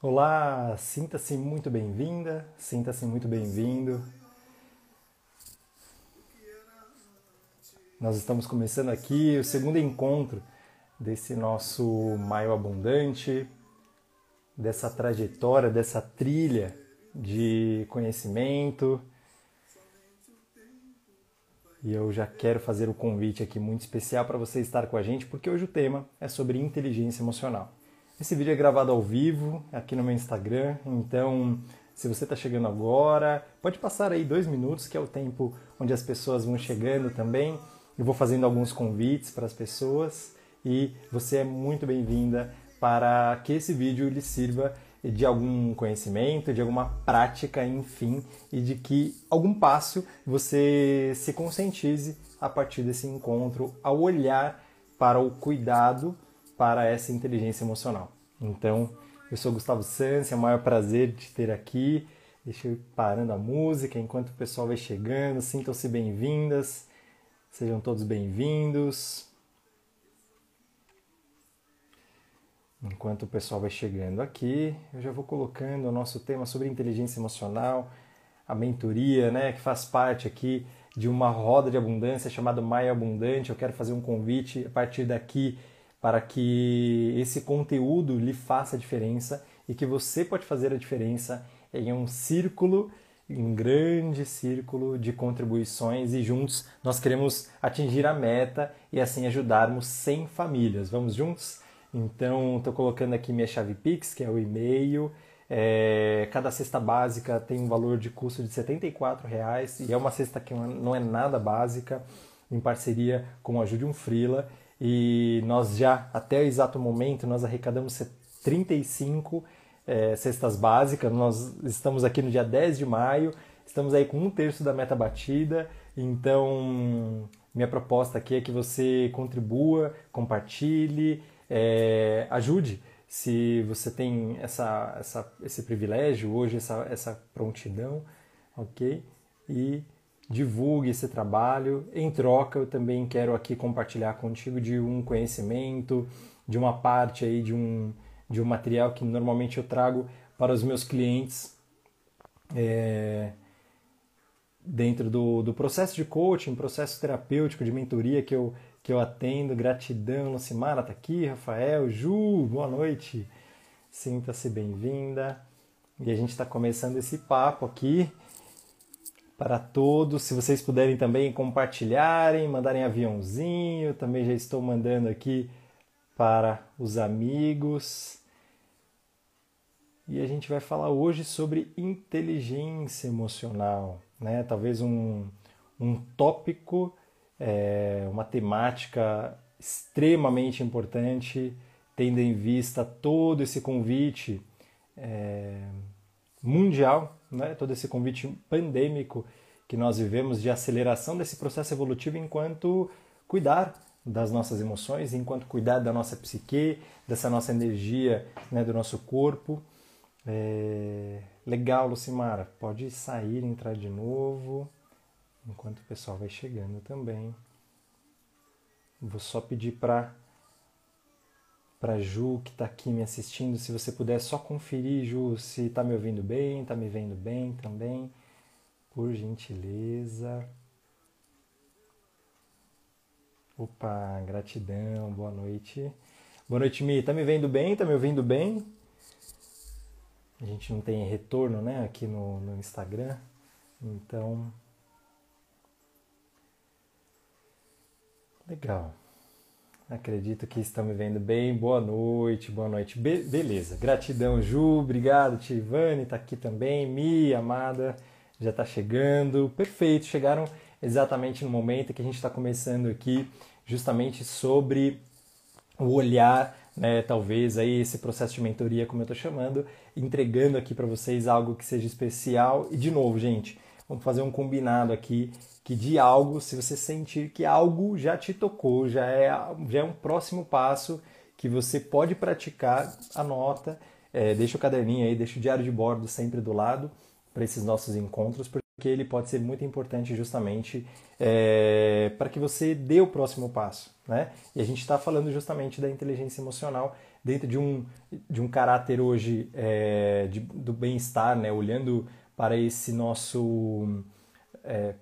Olá, sinta-se muito bem-vinda, sinta-se muito bem-vindo. Nós estamos começando aqui o segundo encontro desse nosso Maio Abundante, dessa trajetória, dessa trilha de conhecimento. E eu já quero fazer o convite aqui muito especial para você estar com a gente, porque hoje o tema é sobre inteligência emocional. Esse vídeo é gravado ao vivo aqui no meu Instagram, então se você está chegando agora, pode passar aí dois minutos, que é o tempo onde as pessoas vão chegando também. Eu vou fazendo alguns convites para as pessoas e você é muito bem-vinda para que esse vídeo lhe sirva de algum conhecimento, de alguma prática, enfim, e de que algum passo você se conscientize a partir desse encontro ao olhar para o cuidado para essa inteligência emocional. Então, eu sou Gustavo Sanz, é o maior prazer de ter aqui. Deixa eu ir parando a música enquanto o pessoal vai chegando. Sintam-se bem-vindas, sejam todos bem-vindos. Enquanto o pessoal vai chegando aqui, eu já vou colocando o nosso tema sobre inteligência emocional, a mentoria, né, que faz parte aqui de uma roda de abundância chamada Maia Abundante. Eu quero fazer um convite a partir daqui para que esse conteúdo lhe faça diferença e que você pode fazer a diferença em um círculo, um grande círculo de contribuições e juntos nós queremos atingir a meta e assim ajudarmos 100 famílias. Vamos juntos? Então, estou colocando aqui minha chave Pix, que é o e-mail. É, cada cesta básica tem um valor de custo de R$ reais e é uma cesta que não é nada básica, em parceria com a Ajude um Frila e nós já, até o exato momento, nós arrecadamos 35 é, cestas básicas, nós estamos aqui no dia 10 de maio, estamos aí com um terço da meta batida, então minha proposta aqui é que você contribua, compartilhe, é, ajude. Se você tem essa, essa, esse privilégio hoje, essa, essa prontidão, ok? E divulgue esse trabalho. Em troca, eu também quero aqui compartilhar contigo de um conhecimento, de uma parte aí de um, de um material que normalmente eu trago para os meus clientes é, dentro do, do processo de coaching, processo terapêutico, de mentoria que eu, que eu atendo. Gratidão, Lucimara está aqui, Rafael, Ju, boa noite. Sinta-se bem-vinda. E a gente está começando esse papo aqui para todos. Se vocês puderem também compartilharem, mandarem aviãozinho, também já estou mandando aqui para os amigos. E a gente vai falar hoje sobre inteligência emocional, né? Talvez um, um tópico, é, uma temática extremamente importante, tendo em vista todo esse convite é, mundial né, todo esse convite pandêmico que nós vivemos de aceleração desse processo evolutivo enquanto cuidar das nossas emoções, enquanto cuidar da nossa psique, dessa nossa energia, né, do nosso corpo. É... Legal, Lucimara. Pode sair, entrar de novo, enquanto o pessoal vai chegando também. Vou só pedir para para Ju que está aqui me assistindo, se você puder só conferir, Ju, se está me ouvindo bem, está me vendo bem também, por gentileza. Opa, gratidão, boa noite. Boa noite, Mi. Tá me vendo bem? Tá me ouvindo bem? A gente não tem retorno, né, aqui no, no Instagram. Então. Legal. Acredito que estão me vendo bem. Boa noite, boa noite. Be beleza. Gratidão, Ju. Obrigado, Tivane. Está aqui também. Mi, amada, já está chegando. Perfeito. Chegaram exatamente no momento que a gente está começando aqui, justamente sobre o olhar, né, talvez aí esse processo de mentoria, como eu estou chamando, entregando aqui para vocês algo que seja especial. E de novo, gente, vamos fazer um combinado aqui que de algo, se você sentir que algo já te tocou, já é, já é um próximo passo que você pode praticar, anota, é, deixa o caderninho aí, deixa o diário de bordo sempre do lado para esses nossos encontros, porque ele pode ser muito importante justamente é, para que você dê o próximo passo. Né? E a gente está falando justamente da inteligência emocional dentro de um, de um caráter hoje é, de, do bem-estar, né? olhando para esse nosso é,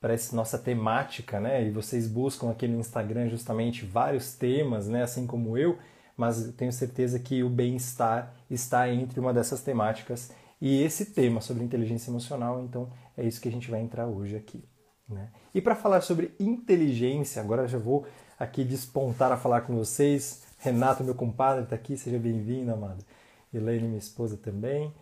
para essa nossa temática, né? E vocês buscam aqui no Instagram justamente vários temas, né? Assim como eu, mas tenho certeza que o bem-estar está entre uma dessas temáticas e esse tema sobre inteligência emocional, então é isso que a gente vai entrar hoje aqui. Né? E para falar sobre inteligência, agora já vou aqui despontar a falar com vocês. Renato, meu compadre, está aqui, seja bem-vindo, amado. Elaine, minha esposa também.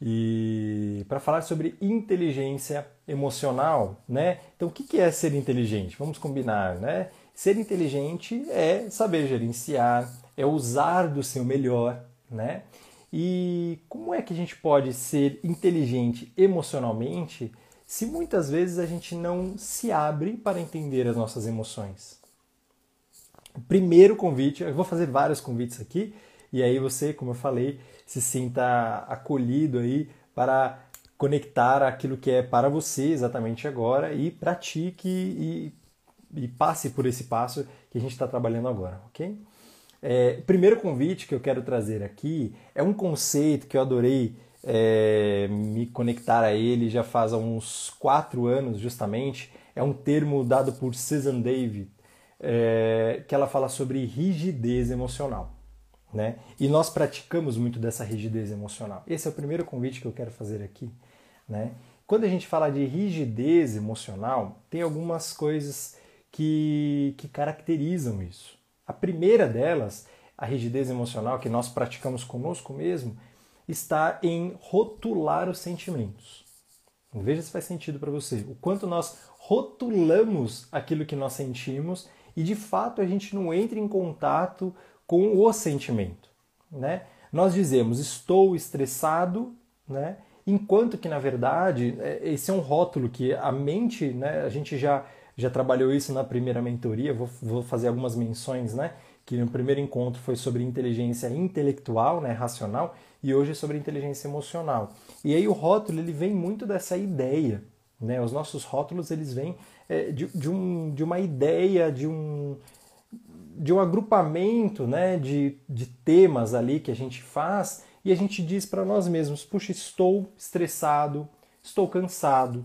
E para falar sobre inteligência emocional, né? Então, o que é ser inteligente? Vamos combinar, né? Ser inteligente é saber gerenciar, é usar do seu melhor, né? E como é que a gente pode ser inteligente emocionalmente se muitas vezes a gente não se abre para entender as nossas emoções? O primeiro convite, eu vou fazer vários convites aqui, e aí você, como eu falei, se sinta acolhido aí para conectar aquilo que é para você exatamente agora e pratique e, e passe por esse passo que a gente está trabalhando agora, ok? É, primeiro convite que eu quero trazer aqui é um conceito que eu adorei é, me conectar a ele já faz uns quatro anos, justamente. É um termo dado por Susan David, é, que ela fala sobre rigidez emocional. Né? E nós praticamos muito dessa rigidez emocional. Esse é o primeiro convite que eu quero fazer aqui. Né? Quando a gente fala de rigidez emocional, tem algumas coisas que, que caracterizam isso. A primeira delas, a rigidez emocional que nós praticamos conosco mesmo, está em rotular os sentimentos. Veja se faz sentido para você. O quanto nós rotulamos aquilo que nós sentimos e de fato a gente não entra em contato com o sentimento. Né? Nós dizemos estou estressado, né? enquanto que na verdade é, esse é um rótulo que a mente, né? a gente já já trabalhou isso na primeira mentoria, vou, vou fazer algumas menções, né? Que no primeiro encontro foi sobre inteligência intelectual, né, racional, e hoje é sobre inteligência emocional. E aí o rótulo ele vem muito dessa ideia, né? Os nossos rótulos eles vêm é, de, de, um, de uma ideia, de um de um agrupamento, né, de, de temas ali que a gente faz e a gente diz para nós mesmos: puxa, estou estressado, estou cansado,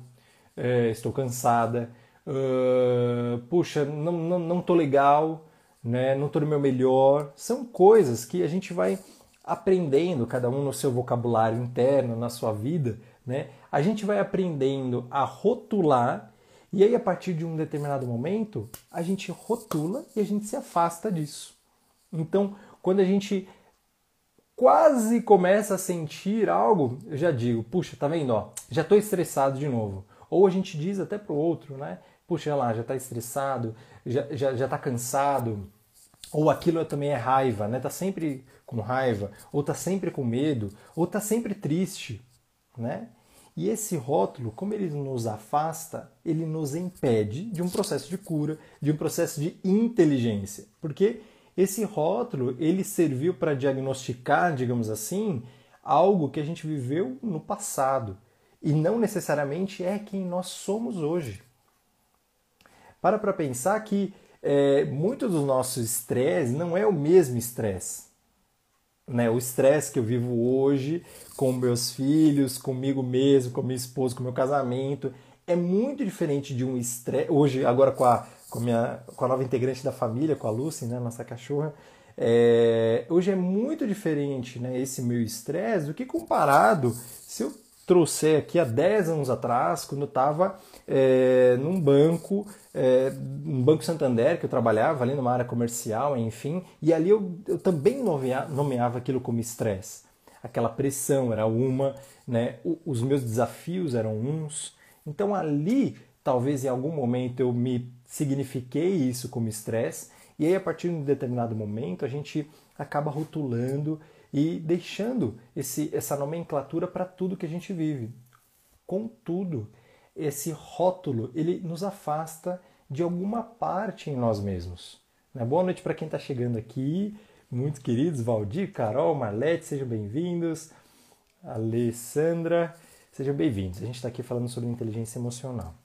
é, estou cansada uh, puxa, não, não, legal, né? não tô no meu melhor. São coisas que a gente vai aprendendo, cada um no seu vocabulário interno, na sua vida, né? A gente vai aprendendo a rotular e aí a partir de um determinado momento a gente rotula e a gente se afasta disso. Então, quando a gente quase começa a sentir algo, eu já digo, puxa, tá vendo, ó, já estou estressado de novo. Ou a gente diz até pro outro, né? puxa lá, já está estressado, já, já, já tá cansado, ou aquilo também é raiva, né? Tá sempre com raiva, ou tá sempre com medo, ou tá sempre triste, né? E esse rótulo, como ele nos afasta, ele nos impede de um processo de cura, de um processo de inteligência. Porque esse rótulo, ele serviu para diagnosticar, digamos assim, algo que a gente viveu no passado e não necessariamente é quem nós somos hoje. Para para pensar que é, muito do nosso estresse não é o mesmo estresse. Né? O estresse que eu vivo hoje com meus filhos, comigo mesmo, com minha esposa, com meu casamento, é muito diferente de um estresse. Hoje, agora com a, com, minha, com a nova integrante da família, com a Lucy, né, nossa cachorra, é, hoje é muito diferente né, esse meu estresse do que comparado se eu trouxer aqui há 10 anos atrás, quando eu estava é, num banco, é, no Banco Santander, que eu trabalhava ali numa área comercial, enfim, e ali eu, eu também nomeava, nomeava aquilo como estresse. Aquela pressão era uma, né? O, os meus desafios eram uns. Então ali, talvez em algum momento eu me signifiquei isso como estresse, e aí a partir de um determinado momento a gente acaba rotulando e deixando esse, essa nomenclatura para tudo que a gente vive. Contudo, esse rótulo ele nos afasta de alguma parte em nós mesmos. Né? Boa noite para quem está chegando aqui, muito queridos, Valdir, Carol, Marlete, sejam bem-vindos. Alessandra, sejam bem-vindos. A gente está aqui falando sobre inteligência emocional.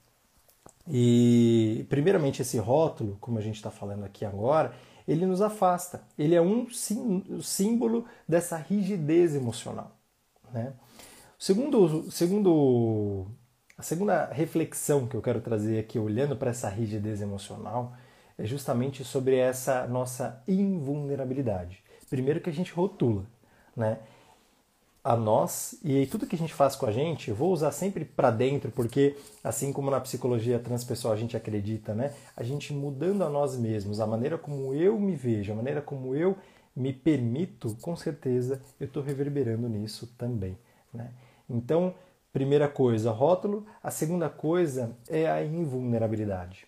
E, primeiramente, esse rótulo, como a gente está falando aqui agora, ele nos afasta. Ele é um símbolo dessa rigidez emocional. Né? Segundo, segundo, a segunda reflexão que eu quero trazer aqui, olhando para essa rigidez emocional, é justamente sobre essa nossa invulnerabilidade. Primeiro que a gente rotula, né? A nós e tudo que a gente faz com a gente, eu vou usar sempre para dentro, porque assim como na psicologia transpessoal a gente acredita, né? A gente mudando a nós mesmos, a maneira como eu me vejo, a maneira como eu me permito, com certeza eu estou reverberando nisso também, né? Então, primeira coisa, rótulo. A segunda coisa é a invulnerabilidade.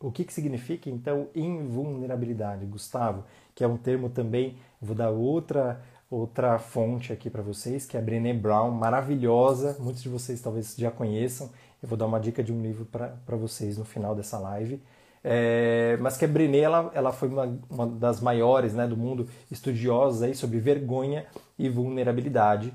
O que, que significa então invulnerabilidade, Gustavo? Que é um termo também, vou dar outra outra fonte aqui para vocês, que é a Brené Brown, maravilhosa, muitos de vocês talvez já conheçam. Eu vou dar uma dica de um livro para vocês no final dessa live. É, mas que a Brené ela, ela foi uma, uma das maiores né, do mundo estudiosas aí sobre vergonha e vulnerabilidade.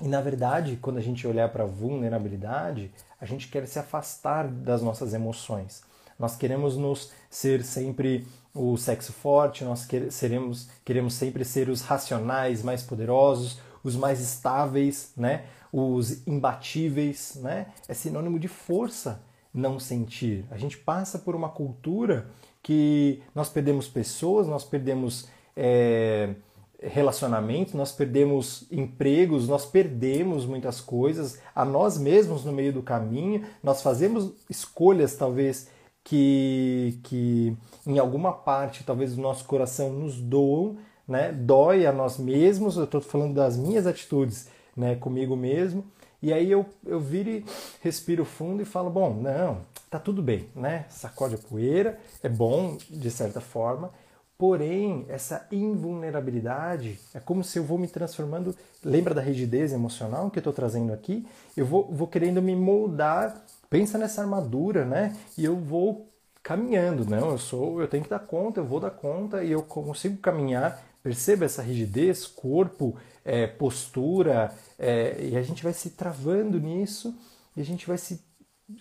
E na verdade, quando a gente olhar para vulnerabilidade, a gente quer se afastar das nossas emoções. Nós queremos nos ser sempre o sexo forte, nós seremos, queremos sempre ser os racionais mais poderosos, os mais estáveis, né? os imbatíveis. Né? É sinônimo de força não sentir. A gente passa por uma cultura que nós perdemos pessoas, nós perdemos é, relacionamentos, nós perdemos empregos, nós perdemos muitas coisas a nós mesmos no meio do caminho, nós fazemos escolhas talvez que, que em alguma parte, talvez o nosso coração nos doam, né? dói a nós mesmos, eu estou falando das minhas atitudes né? comigo mesmo, e aí eu, eu viro e respiro fundo e falo, bom, não, tá tudo bem, né? Sacode a poeira, é bom de certa forma, porém essa invulnerabilidade é como se eu vou me transformando, lembra da rigidez emocional que eu estou trazendo aqui? Eu vou, vou querendo me moldar pensa nessa armadura, né? E eu vou caminhando, não, eu sou, eu tenho que dar conta, eu vou dar conta e eu consigo caminhar. Perceba essa rigidez, corpo, é, postura, é, e a gente vai se travando nisso e a gente vai se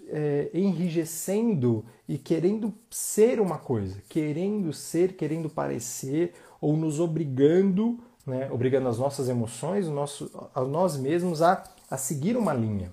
é, enrijecendo e querendo ser uma coisa, querendo ser, querendo parecer, ou nos obrigando, né, obrigando as nossas emoções, o nosso, a nós mesmos a, a seguir uma linha.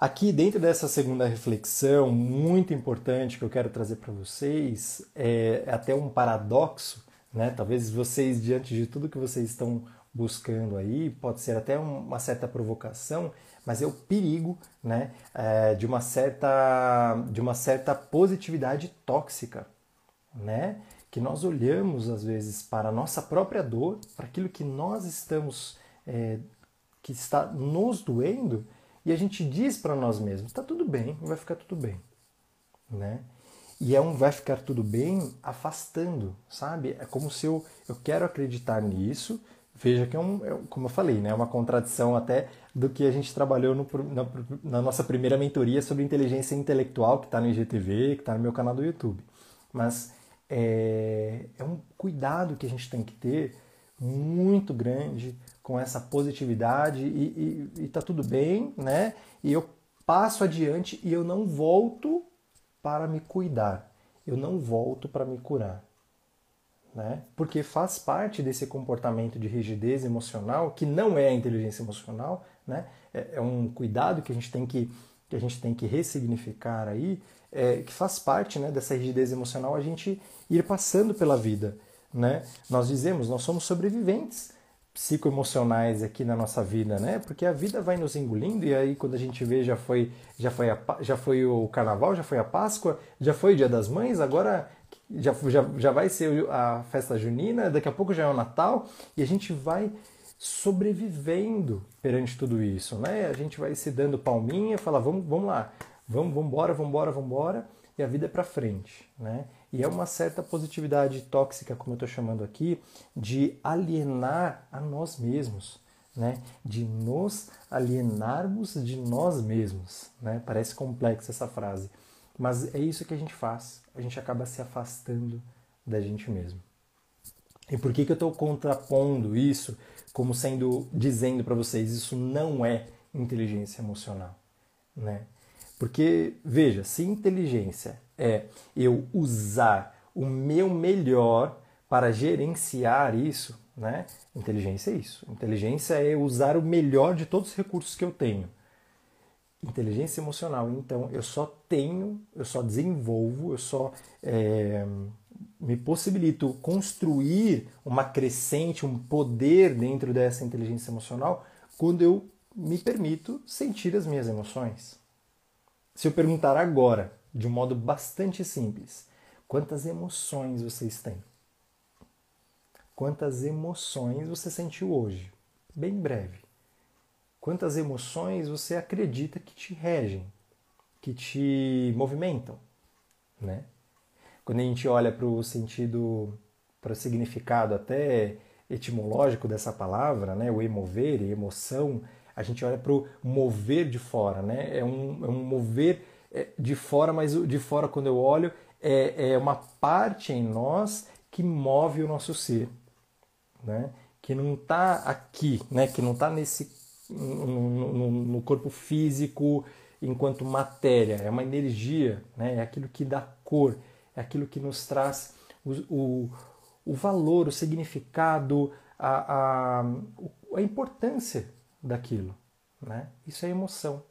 Aqui, dentro dessa segunda reflexão, muito importante que eu quero trazer para vocês, é, até um paradoxo, né? Talvez vocês, diante de tudo que vocês estão buscando aí, pode ser até uma certa provocação, mas é o perigo, né? É, de uma certa, de uma certa positividade tóxica, né? Que nós olhamos às vezes para a nossa própria dor, para aquilo que nós estamos, é, que está nos doendo e a gente diz para nós mesmos: está tudo bem, vai ficar tudo bem, né? E é um vai ficar tudo bem afastando, sabe? É como se eu, eu quero acreditar nisso. Veja que é um, é, como eu falei, né? é uma contradição até do que a gente trabalhou no, na, na nossa primeira mentoria sobre inteligência intelectual, que está no IGTV, que está no meu canal do YouTube. Mas é, é um cuidado que a gente tem que ter muito grande com essa positividade e, e, e tá tudo bem, né? E eu passo adiante e eu não volto para me cuidar, eu não volto para me curar, né? Porque faz parte desse comportamento de rigidez emocional que não é a inteligência emocional, né? É, é um cuidado que a gente tem que que a gente tem que ressignificar aí, é, que faz parte né, dessa rigidez emocional a gente ir passando pela vida. Né? Nós dizemos, nós somos sobreviventes psicoemocionais aqui na nossa vida, né? Porque a vida vai nos engolindo e aí quando a gente vê já foi já foi a, já foi o carnaval, já foi a Páscoa, já foi o Dia das Mães, agora já, já, já vai ser a festa junina, daqui a pouco já é o Natal e a gente vai sobrevivendo perante tudo isso, né? A gente vai se dando palminha, fala vamos vamos lá, vamos vamos embora, vamos embora, vamos embora e a vida é para frente, né? E é uma certa positividade tóxica, como eu estou chamando aqui, de alienar a nós mesmos, né? de nos alienarmos de nós mesmos. Né? Parece complexa essa frase, mas é isso que a gente faz. A gente acaba se afastando da gente mesmo. E por que, que eu estou contrapondo isso como sendo dizendo para vocês isso não é inteligência emocional, né? Porque veja, se inteligência é eu usar o meu melhor para gerenciar isso, né? Inteligência é isso. Inteligência é usar o melhor de todos os recursos que eu tenho. Inteligência emocional, então, eu só tenho, eu só desenvolvo, eu só é, me possibilito construir uma crescente, um poder dentro dessa inteligência emocional quando eu me permito sentir as minhas emoções. Se eu perguntar agora, de um modo bastante simples, quantas emoções vocês têm? Quantas emoções você sentiu hoje? Bem breve. Quantas emoções você acredita que te regem, que te movimentam, né? Quando a gente olha para o sentido, para o significado até etimológico dessa palavra, né, o emover, emoção, a gente olha para o mover de fora, né? É um, é um mover é, de fora, mas de fora, quando eu olho, é, é uma parte em nós que move o nosso ser né? que não está aqui, né? que não está nesse no, no, no, corpo físico enquanto matéria, é uma energia, né? é aquilo que dá cor, é aquilo que nos traz o, o, o valor, o significado, a, a, a importância daquilo. Né? Isso é emoção.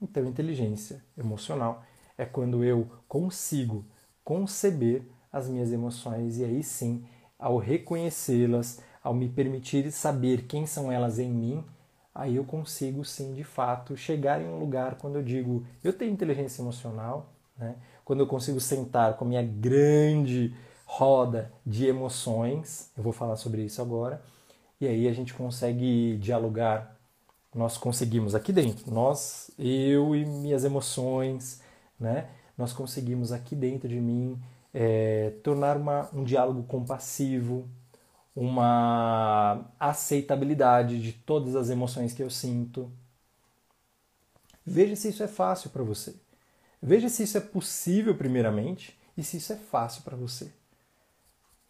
Então, inteligência emocional é quando eu consigo conceber as minhas emoções e aí sim, ao reconhecê-las, ao me permitir saber quem são elas em mim, aí eu consigo sim, de fato, chegar em um lugar quando eu digo eu tenho inteligência emocional, né? quando eu consigo sentar com a minha grande roda de emoções, eu vou falar sobre isso agora, e aí a gente consegue dialogar, nós conseguimos aqui dentro, nós, eu e minhas emoções, né? nós conseguimos aqui dentro de mim é, tornar uma, um diálogo compassivo, uma aceitabilidade de todas as emoções que eu sinto. Veja se isso é fácil para você. Veja se isso é possível, primeiramente, e se isso é fácil para você.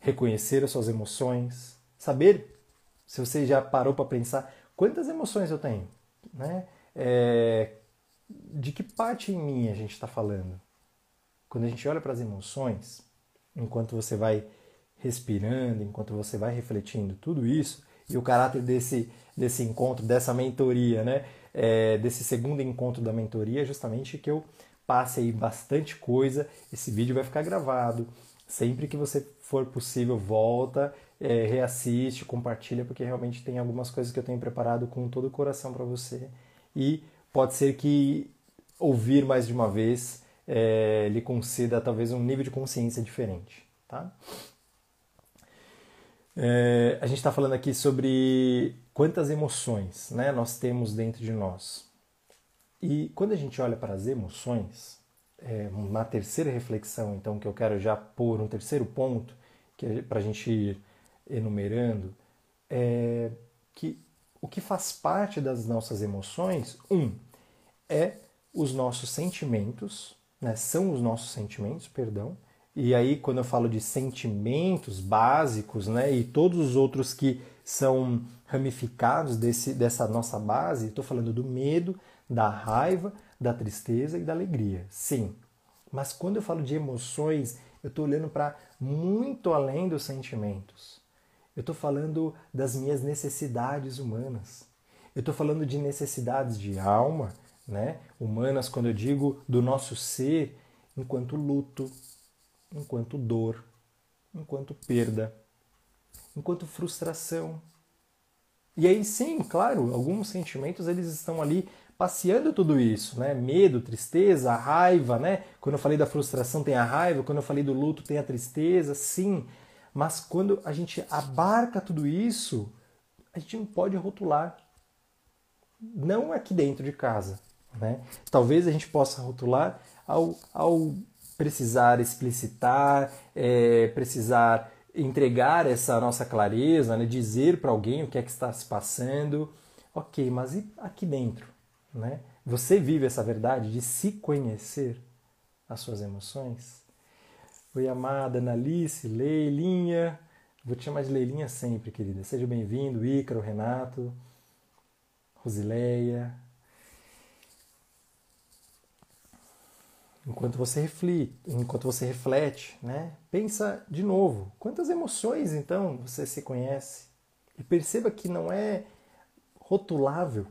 Reconhecer as suas emoções, saber se você já parou para pensar quantas emoções eu tenho, né? É, de que parte em mim a gente está falando? Quando a gente olha para as emoções, enquanto você vai respirando, enquanto você vai refletindo tudo isso, e o caráter desse, desse encontro, dessa mentoria, né? É, desse segundo encontro da mentoria, é justamente que eu passe aí bastante coisa. Esse vídeo vai ficar gravado. Sempre que você for possível, volta, é, reassiste, compartilha, porque realmente tem algumas coisas que eu tenho preparado com todo o coração para você. E pode ser que ouvir mais de uma vez é, lhe conceda talvez um nível de consciência diferente, tá? É, a gente está falando aqui sobre quantas emoções né, nós temos dentro de nós. E quando a gente olha para as emoções, é, na terceira reflexão, então, que eu quero já pôr um terceiro ponto, que é para a gente enumerando, é que o que faz parte das nossas emoções, um, é os nossos sentimentos, né, são os nossos sentimentos, perdão, e aí, quando eu falo de sentimentos básicos, né, e todos os outros que são ramificados desse, dessa nossa base, estou falando do medo, da raiva, da tristeza e da alegria. Sim. Mas quando eu falo de emoções, eu estou olhando para muito além dos sentimentos. Eu estou falando das minhas necessidades humanas. Eu estou falando de necessidades de alma, né? Humanas, quando eu digo do nosso ser, enquanto luto, enquanto dor, enquanto perda, enquanto frustração. E aí sim, claro, alguns sentimentos eles estão ali passeando tudo isso, né? Medo, tristeza, raiva, né? Quando eu falei da frustração tem a raiva, quando eu falei do luto tem a tristeza, sim. Mas quando a gente abarca tudo isso, a gente não pode rotular. Não aqui dentro de casa, né? Talvez a gente possa rotular ao, ao precisar explicitar, é, precisar entregar essa nossa clareza, né? dizer para alguém o que é que está se passando. Ok, mas e aqui dentro? Né? Você vive essa verdade de se conhecer as suas emoções? Oi, amada Analice, Leilinha. Vou te chamar de Leilinha sempre, querida. Seja bem-vindo, Ícaro, Renato, Rosileia, enquanto você reflete, enquanto você reflete, né? Pensa de novo, quantas emoções então você se conhece? E perceba que não é rotulável,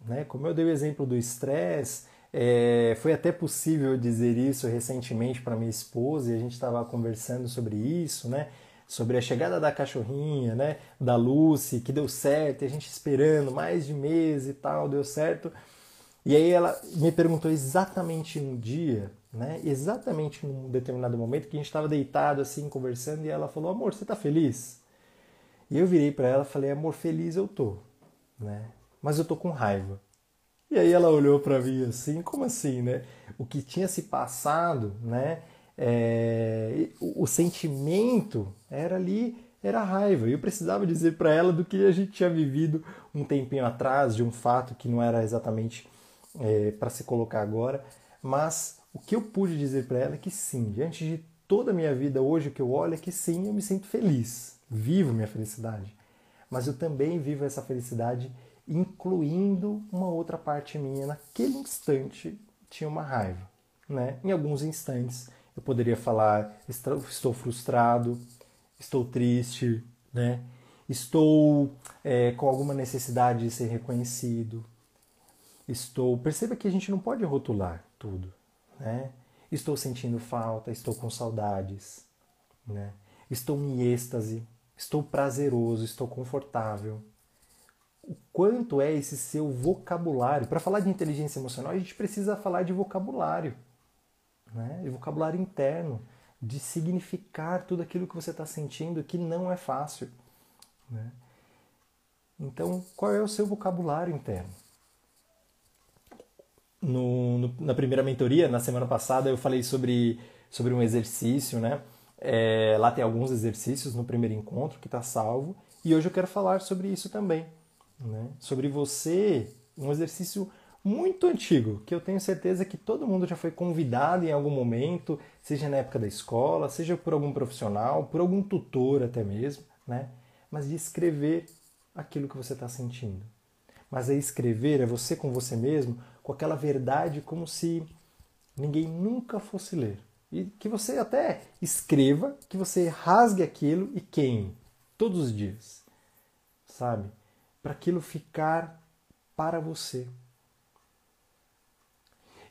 né? Como eu dei o exemplo do estresse, é, foi até possível dizer isso recentemente para minha esposa e a gente estava conversando sobre isso, né? Sobre a chegada da cachorrinha, né? Da Lucy, que deu certo, e a gente esperando mais de mês e tal, deu certo. E aí ela me perguntou exatamente um dia, né? Exatamente num determinado momento que a gente estava deitado assim conversando e ela falou: "Amor, você está feliz?" E eu virei para ela e falei: "Amor, feliz eu tô", né? Mas eu tô com raiva. E aí ela olhou para mim assim, como assim, né? O que tinha se passado, né? É, o, o, sentimento era ali, era raiva. E eu precisava dizer para ela do que a gente tinha vivido um tempinho atrás, de um fato que não era exatamente é, para se colocar agora, mas o que eu pude dizer para ela é que sim, diante de toda a minha vida hoje que eu olho é que sim, eu me sinto feliz, vivo minha felicidade, mas eu também vivo essa felicidade incluindo uma outra parte minha. Naquele instante tinha uma raiva, né? Em alguns instantes eu poderia falar estou frustrado, estou triste, né? Estou é, com alguma necessidade de ser reconhecido, Estou. Perceba que a gente não pode rotular tudo, né? Estou sentindo falta, estou com saudades, né? Estou em êxtase, estou prazeroso, estou confortável. Quanto é esse seu vocabulário? Para falar de inteligência emocional, a gente precisa falar de vocabulário, né? De vocabulário interno, de significar tudo aquilo que você está sentindo, que não é fácil, né? Então, qual é o seu vocabulário interno? no, no, na primeira mentoria, na semana passada, eu falei sobre, sobre um exercício, né? É, lá tem alguns exercícios no primeiro encontro que está salvo. E hoje eu quero falar sobre isso também. Né? Sobre você, um exercício muito antigo, que eu tenho certeza que todo mundo já foi convidado em algum momento, seja na época da escola, seja por algum profissional, por algum tutor até mesmo, né? Mas de escrever aquilo que você está sentindo. Mas aí escrever é você com você mesmo, com aquela verdade como se ninguém nunca fosse ler. E que você até escreva, que você rasgue aquilo e queime todos os dias, sabe? Para aquilo ficar para você.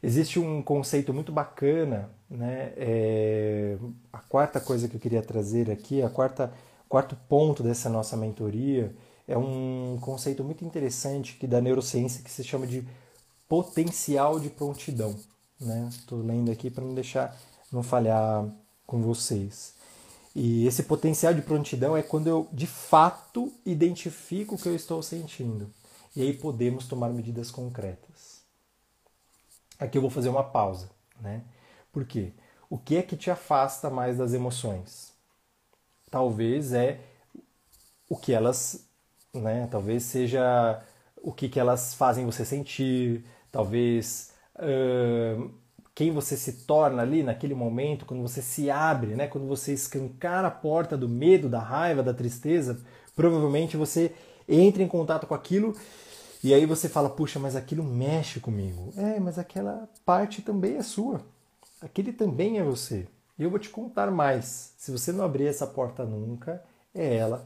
Existe um conceito muito bacana, né? É, a quarta coisa que eu queria trazer aqui, a quarta quarto ponto dessa nossa mentoria é um conceito muito interessante que da neurociência que se chama de potencial de prontidão. Estou né? lendo aqui para não deixar não falhar com vocês. E esse potencial de prontidão é quando eu de fato identifico o que eu estou sentindo. E aí podemos tomar medidas concretas. Aqui eu vou fazer uma pausa, né? Por quê? O que é que te afasta mais das emoções? Talvez é o que elas, né? Talvez seja o que, que elas fazem você sentir, talvez quem você se torna ali naquele momento, quando você se abre, né? quando você escancara a porta do medo, da raiva, da tristeza, provavelmente você entra em contato com aquilo e aí você fala, puxa, mas aquilo mexe comigo. É, mas aquela parte também é sua. Aquele também é você. E eu vou te contar mais. Se você não abrir essa porta nunca, é ela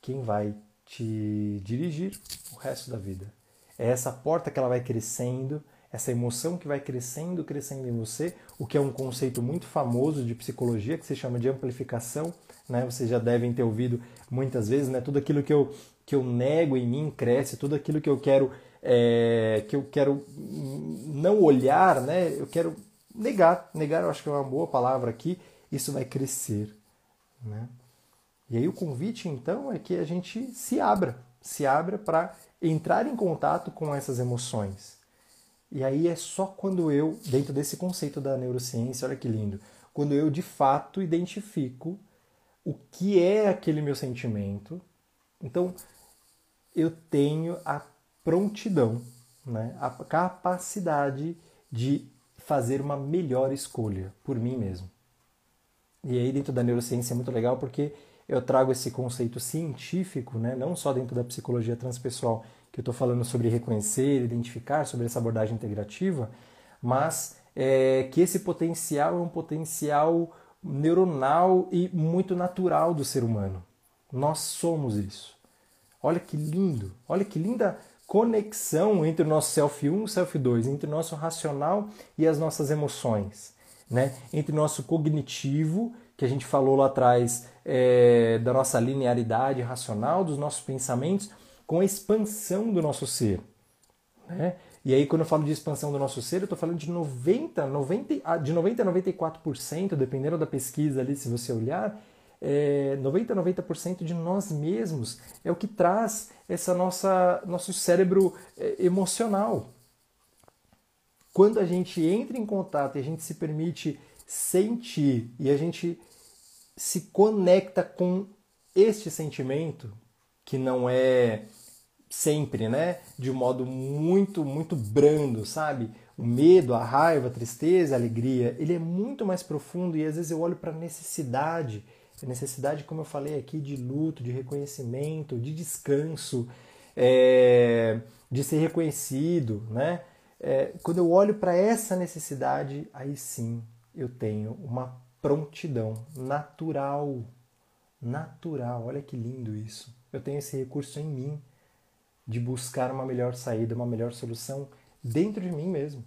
quem vai te dirigir o resto da vida. É essa porta que ela vai crescendo, essa emoção que vai crescendo, crescendo em você, o que é um conceito muito famoso de psicologia que se chama de amplificação, né? Vocês já devem ter ouvido muitas vezes, né? Tudo aquilo que eu que eu nego em mim cresce, tudo aquilo que eu quero é, que eu quero não olhar, né? Eu quero negar, negar, eu acho que é uma boa palavra aqui. Isso vai crescer, né? E aí o convite então é que a gente se abra, se abra para entrar em contato com essas emoções. E aí é só quando eu, dentro desse conceito da neurociência, olha que lindo, quando eu de fato identifico o que é aquele meu sentimento. Então, eu tenho a prontidão, né? a capacidade de fazer uma melhor escolha por mim mesmo. E aí, dentro da neurociência, é muito legal porque eu trago esse conceito científico, né, não só dentro da psicologia transpessoal, que eu estou falando sobre reconhecer, identificar, sobre essa abordagem integrativa, mas é, que esse potencial é um potencial neuronal e muito natural do ser humano. Nós somos isso. Olha que lindo, olha que linda conexão entre o nosso self 1 e o self 2, entre o nosso racional e as nossas emoções, né? entre o nosso cognitivo, que a gente falou lá atrás, é, da nossa linearidade racional, dos nossos pensamentos, com a expansão do nosso ser. Né? E aí, quando eu falo de expansão do nosso ser, eu estou falando de 90, 90, de 90 a 94%, dependendo da pesquisa ali, se você olhar, é, 90 a 90% de nós mesmos é o que traz essa nossa nosso cérebro é, emocional. Quando a gente entra em contato e a gente se permite sentir e a gente se conecta com este sentimento, que não é sempre, né? De um modo muito, muito brando, sabe? O medo, a raiva, a tristeza, a alegria, ele é muito mais profundo e às vezes eu olho para a necessidade, a necessidade, como eu falei aqui, de luto, de reconhecimento, de descanso, é, de ser reconhecido, né? É, quando eu olho para essa necessidade, aí sim eu tenho uma prontidão natural, natural. Olha que lindo isso. Eu tenho esse recurso em mim de buscar uma melhor saída, uma melhor solução dentro de mim mesmo.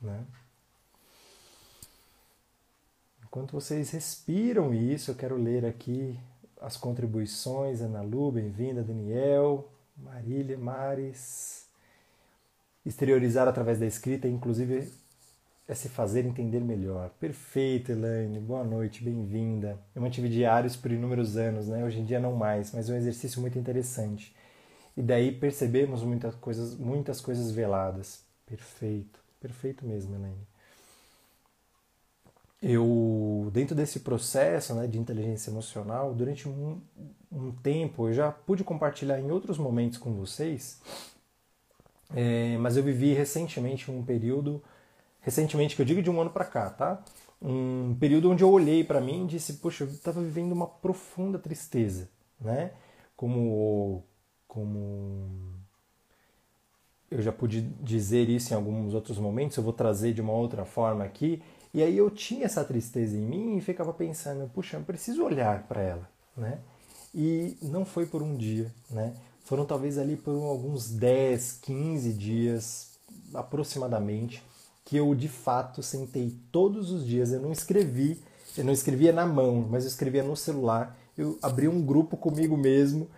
Né? Enquanto vocês respiram isso, eu quero ler aqui as contribuições. Ana Lu, bem-vinda. Daniel, Marília, Mares. Exteriorizar através da escrita, inclusive, é se fazer entender melhor. Perfeito, Elaine. Boa noite, bem-vinda. Eu mantive diários por inúmeros anos, né? Hoje em dia não mais, mas é um exercício muito interessante e daí percebemos muitas coisas, muitas coisas veladas. Perfeito, perfeito mesmo, Elaine. Eu, dentro desse processo né, de inteligência emocional, durante um, um tempo, eu já pude compartilhar em outros momentos com vocês, é, mas eu vivi recentemente um período, recentemente que eu digo de um ano para cá, tá? Um período onde eu olhei para mim e disse, poxa, eu estava vivendo uma profunda tristeza, né? Como como eu já pude dizer isso em alguns outros momentos, eu vou trazer de uma outra forma aqui. E aí eu tinha essa tristeza em mim e ficava pensando, puxa, eu preciso olhar para ela, né? E não foi por um dia, né? Foram talvez ali por alguns 10, 15 dias aproximadamente que eu de fato sentei todos os dias, eu não escrevi, eu não escrevia na mão, mas eu escrevia no celular. Eu abri um grupo comigo mesmo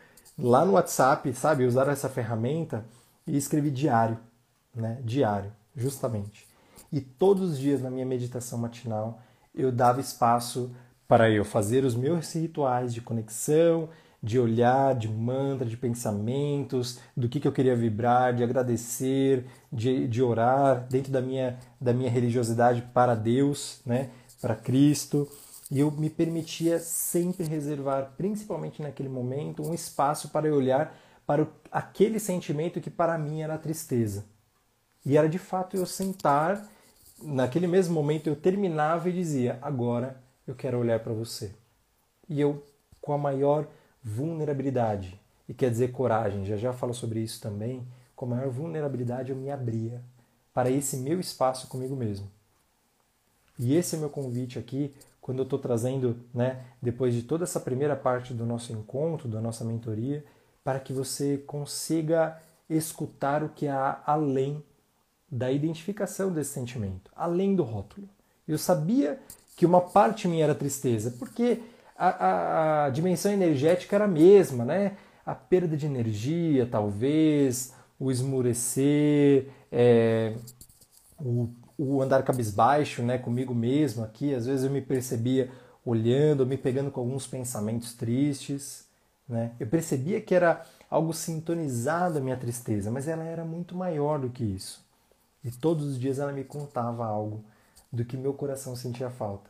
lá no WhatsApp, sabe, usar essa ferramenta e escrevi diário, né? Diário, justamente. E todos os dias na minha meditação matinal eu dava espaço para eu fazer os meus rituais de conexão, de olhar, de mantra, de pensamentos, do que, que eu queria vibrar, de agradecer, de, de orar dentro da minha, da minha religiosidade para Deus, né? para Cristo. E eu me permitia sempre reservar, principalmente naquele momento, um espaço para eu olhar para aquele sentimento que para mim era tristeza. E era de fato eu sentar, naquele mesmo momento eu terminava e dizia: Agora eu quero olhar para você. E eu, com a maior vulnerabilidade, e quer dizer coragem, já já falo sobre isso também, com a maior vulnerabilidade eu me abria para esse meu espaço comigo mesmo. E esse é meu convite aqui quando eu estou trazendo, né, depois de toda essa primeira parte do nosso encontro, da nossa mentoria, para que você consiga escutar o que há além da identificação desse sentimento, além do rótulo. Eu sabia que uma parte minha era tristeza, porque a, a, a dimensão energética era a mesma, né? A perda de energia, talvez, o esmurecer, é, o o andar cabisbaixo, né, comigo mesmo aqui. Às vezes eu me percebia olhando, me pegando com alguns pensamentos tristes, né? Eu percebia que era algo sintonizado à minha tristeza, mas ela era muito maior do que isso. E todos os dias ela me contava algo do que meu coração sentia falta.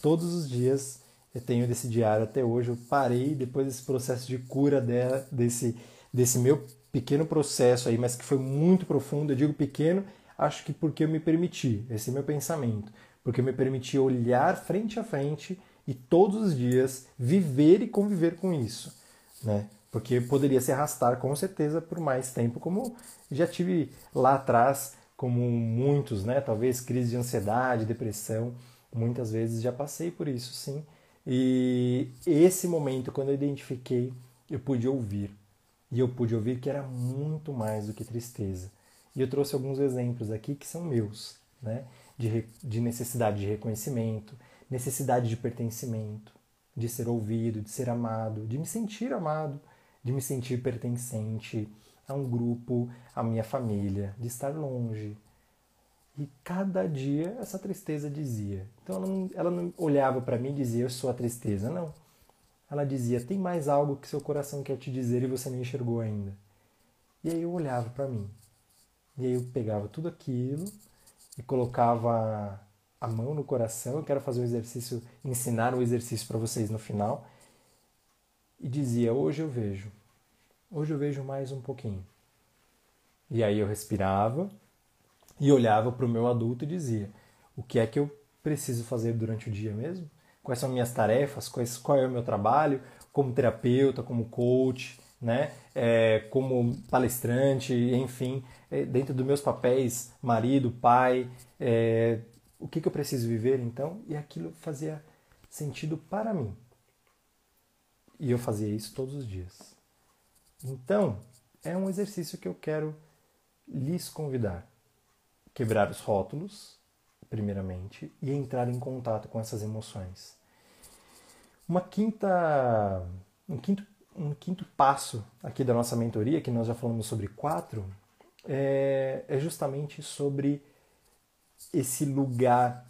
Todos os dias eu tenho desse diário até hoje. Eu parei depois desse processo de cura dela, desse, desse meu pequeno processo aí, mas que foi muito profundo. Eu digo pequeno Acho que porque eu me permiti, esse é meu pensamento, porque eu me permiti olhar frente a frente e todos os dias viver e conviver com isso, né? Porque poderia se arrastar com certeza por mais tempo, como já tive lá atrás como muitos, né? Talvez crise de ansiedade, depressão, muitas vezes já passei por isso, sim. E esse momento, quando eu identifiquei, eu pude ouvir. E eu pude ouvir que era muito mais do que tristeza. E eu trouxe alguns exemplos aqui que são meus, né? De, de necessidade de reconhecimento, necessidade de pertencimento, de ser ouvido, de ser amado, de me sentir amado, de me sentir pertencente a um grupo, à minha família, de estar longe. E cada dia essa tristeza dizia. Então ela não, ela não olhava para mim e dizia eu sou a tristeza, não. Ela dizia tem mais algo que seu coração quer te dizer e você não enxergou ainda. E aí eu olhava para mim. E aí eu pegava tudo aquilo e colocava a mão no coração. Eu quero fazer um exercício, ensinar um exercício para vocês no final. E dizia: Hoje eu vejo. Hoje eu vejo mais um pouquinho. E aí eu respirava e olhava para o meu adulto e dizia: O que é que eu preciso fazer durante o dia mesmo? Quais são minhas tarefas? Quais, qual é o meu trabalho como terapeuta, como coach, né? É, como palestrante, enfim, é, dentro dos meus papéis, marido, pai, é, o que, que eu preciso viver então, e aquilo fazia sentido para mim. E eu fazia isso todos os dias. Então, é um exercício que eu quero lhes convidar. Quebrar os rótulos, primeiramente, e entrar em contato com essas emoções. Uma quinta, um quinto, um quinto passo aqui da nossa mentoria, que nós já falamos sobre quatro, é, é justamente sobre esse lugar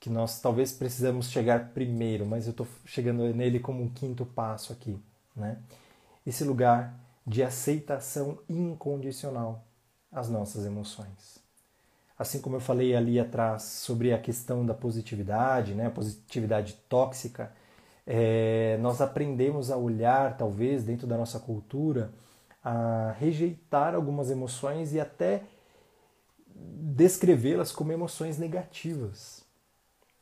que nós talvez precisamos chegar primeiro, mas eu estou chegando nele como um quinto passo aqui, né? Esse lugar de aceitação incondicional às nossas emoções. Assim como eu falei ali atrás sobre a questão da positividade, né? A positividade tóxica, é, nós aprendemos a olhar, talvez, dentro da nossa cultura, a rejeitar algumas emoções e até descrevê-las como emoções negativas.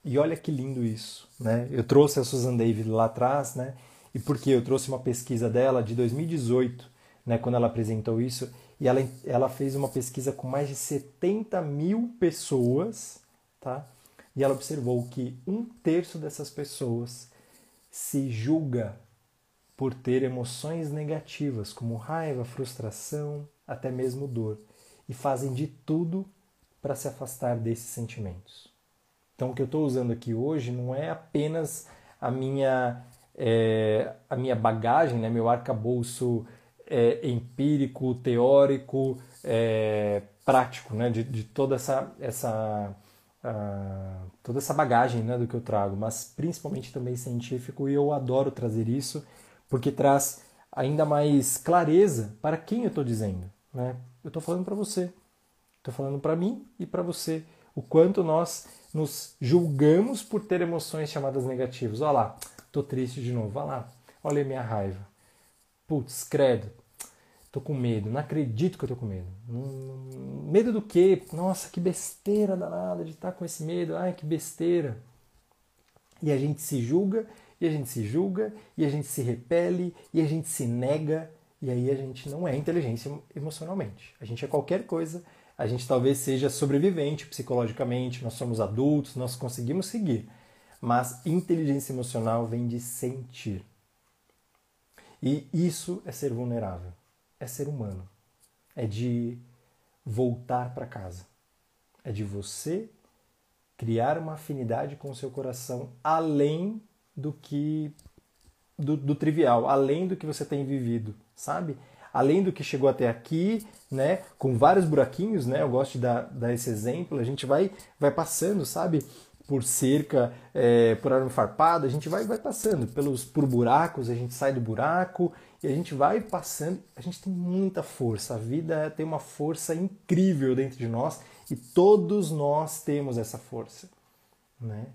E olha que lindo isso, né? Eu trouxe a Susan David lá atrás, né? E porque eu trouxe uma pesquisa dela de 2018, né? Quando ela apresentou isso, e ela, ela fez uma pesquisa com mais de 70 mil pessoas, tá? E ela observou que um terço dessas pessoas se julga por ter emoções negativas, como raiva, frustração, até mesmo dor e fazem de tudo para se afastar desses sentimentos. Então, o que eu estou usando aqui hoje não é apenas a minha, é, a minha bagagem, né, meu arcabouço é, empírico, teórico, é, prático, né, de, de toda essa, essa, uh, toda essa bagagem né, do que eu trago, mas principalmente também científico, e eu adoro trazer isso porque traz ainda mais clareza para quem eu estou dizendo. Né? Eu estou falando para você, estou falando para mim e para você. O quanto nós nos julgamos por ter emoções chamadas negativas. Olha lá, estou triste de novo. Olha lá, olha a minha raiva. Putz, credo, estou com medo. Não acredito que eu estou com medo. Medo do quê? Nossa, que besteira danada de estar com esse medo. Ai, que besteira. E a gente se julga, e a gente se julga, e a gente se repele, e a gente se nega e aí a gente não é inteligência emocionalmente. A gente é qualquer coisa. A gente talvez seja sobrevivente psicologicamente, nós somos adultos, nós conseguimos seguir. Mas inteligência emocional vem de sentir. E isso é ser vulnerável, é ser humano, é de voltar para casa, é de você criar uma afinidade com o seu coração além do que do, do trivial, além do que você tem vivido, sabe? Além do que chegou até aqui, né? Com vários buraquinhos, né? Eu gosto de dar, dar esse exemplo. A gente vai, vai passando, sabe? Por cerca, é, por arame farpado, a gente vai, vai passando pelos por buracos, a gente sai do buraco e a gente vai passando. A gente tem muita força, a vida tem uma força incrível dentro de nós e todos nós temos essa força, né?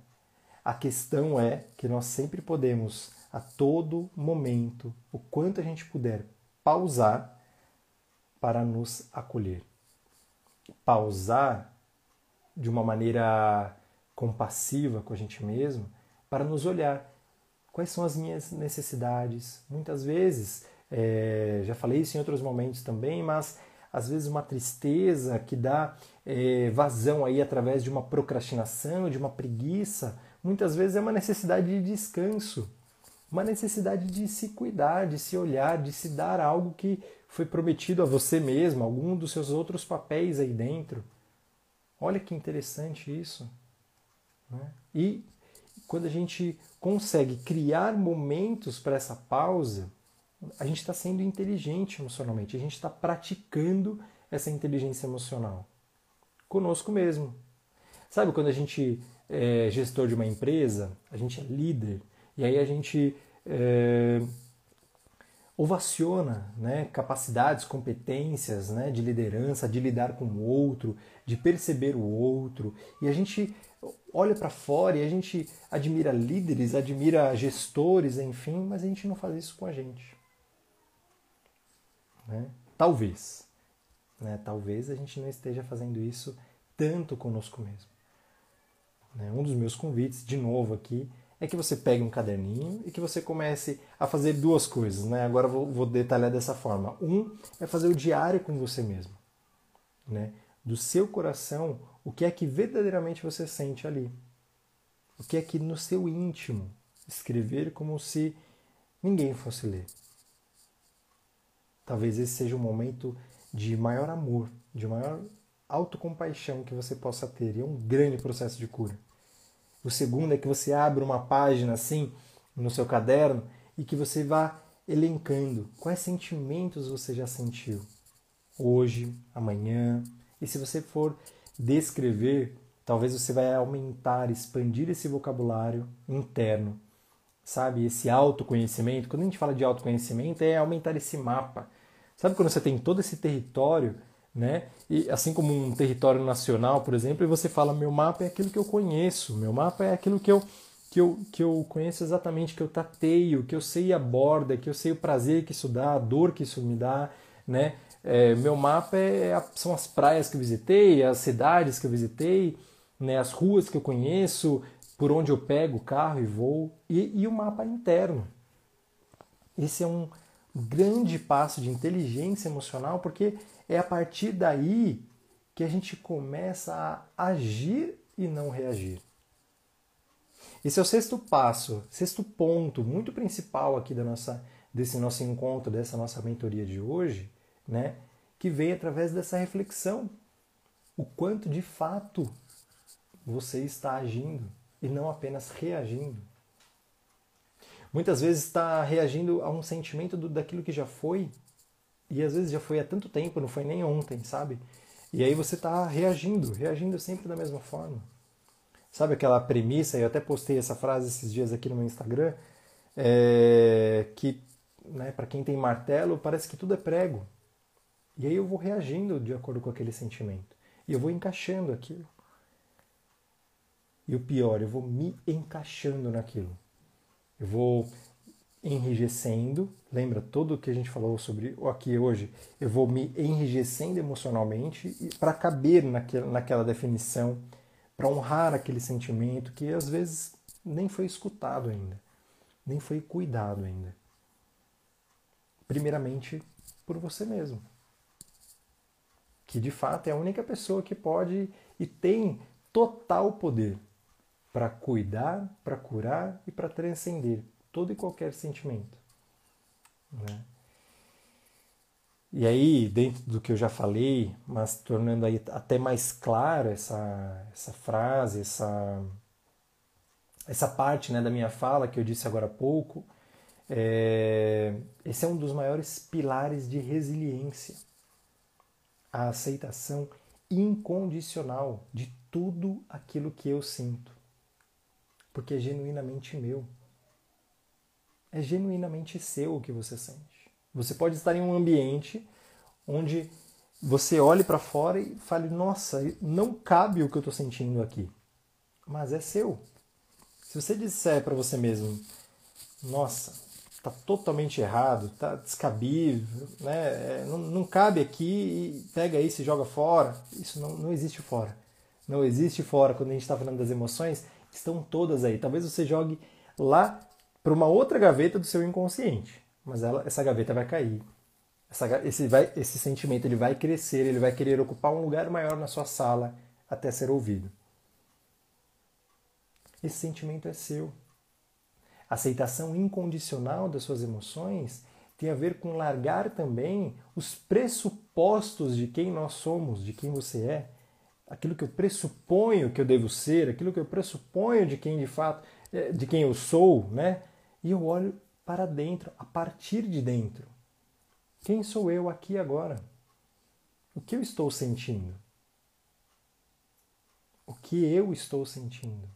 A questão é que nós sempre podemos a todo momento, o quanto a gente puder pausar para nos acolher. Pausar de uma maneira compassiva com a gente mesmo para nos olhar. Quais são as minhas necessidades? Muitas vezes, é, já falei isso em outros momentos também, mas às vezes uma tristeza que dá é, vazão aí através de uma procrastinação, de uma preguiça, muitas vezes é uma necessidade de descanso, uma necessidade de se cuidar, de se olhar, de se dar algo que foi prometido a você mesmo, algum dos seus outros papéis aí dentro. Olha que interessante isso. Né? E quando a gente consegue criar momentos para essa pausa, a gente está sendo inteligente emocionalmente, a gente está praticando essa inteligência emocional conosco mesmo. Sabe quando a gente é gestor de uma empresa, a gente é líder, e aí a gente é, ovaciona né, capacidades, competências né, de liderança, de lidar com o outro, de perceber o outro, e a gente olha para fora e a gente admira líderes, admira gestores, enfim, mas a gente não faz isso com a gente. Né? Talvez. Né? Talvez a gente não esteja fazendo isso tanto conosco mesmo. Né? Um dos meus convites, de novo aqui, é que você pegue um caderninho e que você comece a fazer duas coisas. Né? Agora vou, vou detalhar dessa forma. Um é fazer o diário com você mesmo. Né? Do seu coração, o que é que verdadeiramente você sente ali. O que é que no seu íntimo escrever como se ninguém fosse ler. Talvez esse seja um momento de maior amor, de maior autocompaixão que você possa ter. E é um grande processo de cura. O segundo é que você abra uma página assim no seu caderno e que você vá elencando quais sentimentos você já sentiu hoje, amanhã. E se você for descrever, talvez você vai aumentar, expandir esse vocabulário interno, sabe? Esse autoconhecimento. Quando a gente fala de autoconhecimento, é aumentar esse mapa. Sabe quando você tem todo esse território, né? E assim como um território nacional, por exemplo, e você fala: meu mapa é aquilo que eu conheço, meu mapa é aquilo que eu que eu, que eu conheço exatamente, que eu tateio, que eu sei a borda, que eu sei o prazer que isso dá, a dor que isso me dá, né? É, meu mapa é, são as praias que eu visitei, as cidades que eu visitei, né, as ruas que eu conheço, por onde eu pego o carro e vou, e, e o mapa interno. Esse é um grande passo de inteligência emocional, porque é a partir daí que a gente começa a agir e não reagir. Esse é o sexto passo, sexto ponto, muito principal aqui da nossa, desse nosso encontro, dessa nossa mentoria de hoje, né, que vem através dessa reflexão. O quanto de fato você está agindo e não apenas reagindo. Muitas vezes está reagindo a um sentimento do, daquilo que já foi, e às vezes já foi há tanto tempo, não foi nem ontem, sabe? E aí você está reagindo, reagindo sempre da mesma forma. Sabe aquela premissa, eu até postei essa frase esses dias aqui no meu Instagram, é, que né, para quem tem martelo parece que tudo é prego. E aí eu vou reagindo de acordo com aquele sentimento. E eu vou encaixando aquilo. E o pior, eu vou me encaixando naquilo. Eu vou enrijecendo, lembra tudo o que a gente falou sobre aqui hoje? Eu vou me enrijecendo emocionalmente para caber naquela, naquela definição, para honrar aquele sentimento que às vezes nem foi escutado ainda, nem foi cuidado ainda. Primeiramente por você mesmo que de fato é a única pessoa que pode e tem total poder para cuidar, para curar e para transcender todo e qualquer sentimento. Né? E aí, dentro do que eu já falei, mas tornando aí até mais clara essa, essa frase, essa, essa parte né, da minha fala que eu disse agora há pouco, é, esse é um dos maiores pilares de resiliência a aceitação incondicional de tudo aquilo que eu sinto. Porque é genuinamente meu. É genuinamente seu o que você sente. Você pode estar em um ambiente onde você olhe para fora e fale: Nossa, não cabe o que eu estou sentindo aqui. Mas é seu. Se você disser para você mesmo: Nossa, está totalmente errado, está descabível, né? É, não, não, cabe aqui pega isso e joga fora. Isso não, não existe fora. Não existe fora. Quando a gente está falando das emoções, estão todas aí. Talvez você jogue lá para uma outra gaveta do seu inconsciente, mas ela, essa gaveta vai cair. Essa, esse, vai, esse sentimento ele vai crescer, ele vai querer ocupar um lugar maior na sua sala até ser ouvido. Esse sentimento é seu. Aceitação incondicional das suas emoções tem a ver com largar também os pressupostos de quem nós somos, de quem você é, aquilo que eu pressuponho que eu devo ser, aquilo que eu pressuponho de quem de fato, eh, de quem eu sou, né? E eu olho para dentro, a partir de dentro. Quem sou eu aqui agora? O que eu estou sentindo? O que eu estou sentindo?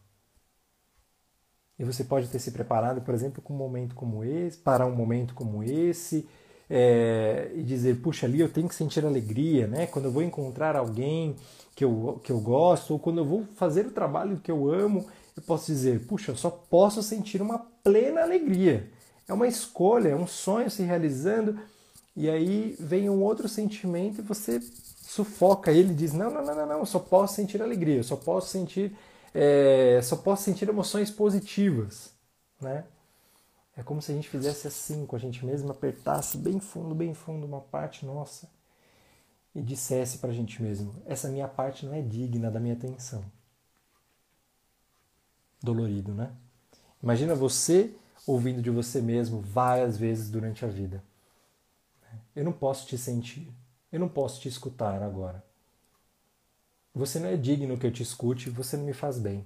E você pode ter se preparado, por exemplo, com um momento como esse, para um momento como esse, é, e dizer, puxa, ali eu tenho que sentir alegria, né? Quando eu vou encontrar alguém que eu, que eu gosto, ou quando eu vou fazer o trabalho que eu amo, eu posso dizer, puxa, eu só posso sentir uma plena alegria. É uma escolha, é um sonho se realizando, e aí vem um outro sentimento e você sufoca ele, diz, não, não, não, não, não, eu só posso sentir alegria, eu só posso sentir é, só posso sentir emoções positivas, né? É como se a gente fizesse assim com a gente mesmo, apertasse bem fundo, bem fundo uma parte nossa e dissesse para a gente mesmo: essa minha parte não é digna da minha atenção. Dolorido, né? Imagina você ouvindo de você mesmo várias vezes durante a vida. Eu não posso te sentir, eu não posso te escutar agora. Você não é digno que eu te escute, você não me faz bem.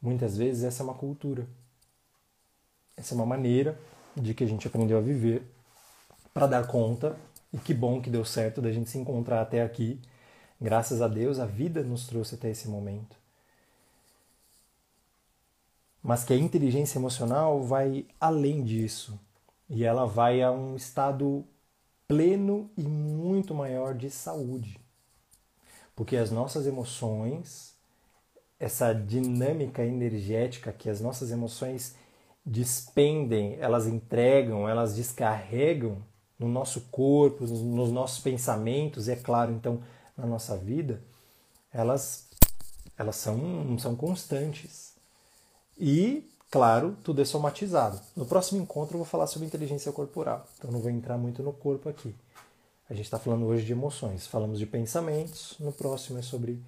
Muitas vezes essa é uma cultura. Essa é uma maneira de que a gente aprendeu a viver para dar conta. E que bom que deu certo da gente se encontrar até aqui. Graças a Deus a vida nos trouxe até esse momento. Mas que a inteligência emocional vai além disso. E ela vai a um estado pleno e muito maior de saúde. Porque as nossas emoções, essa dinâmica energética que as nossas emoções despendem, elas entregam, elas descarregam no nosso corpo, nos nossos pensamentos, e é claro, então, na nossa vida, elas, elas são, são constantes. E, claro, tudo é somatizado. No próximo encontro eu vou falar sobre inteligência corporal, então não vou entrar muito no corpo aqui. A gente está falando hoje de emoções. Falamos de pensamentos, no próximo é sobre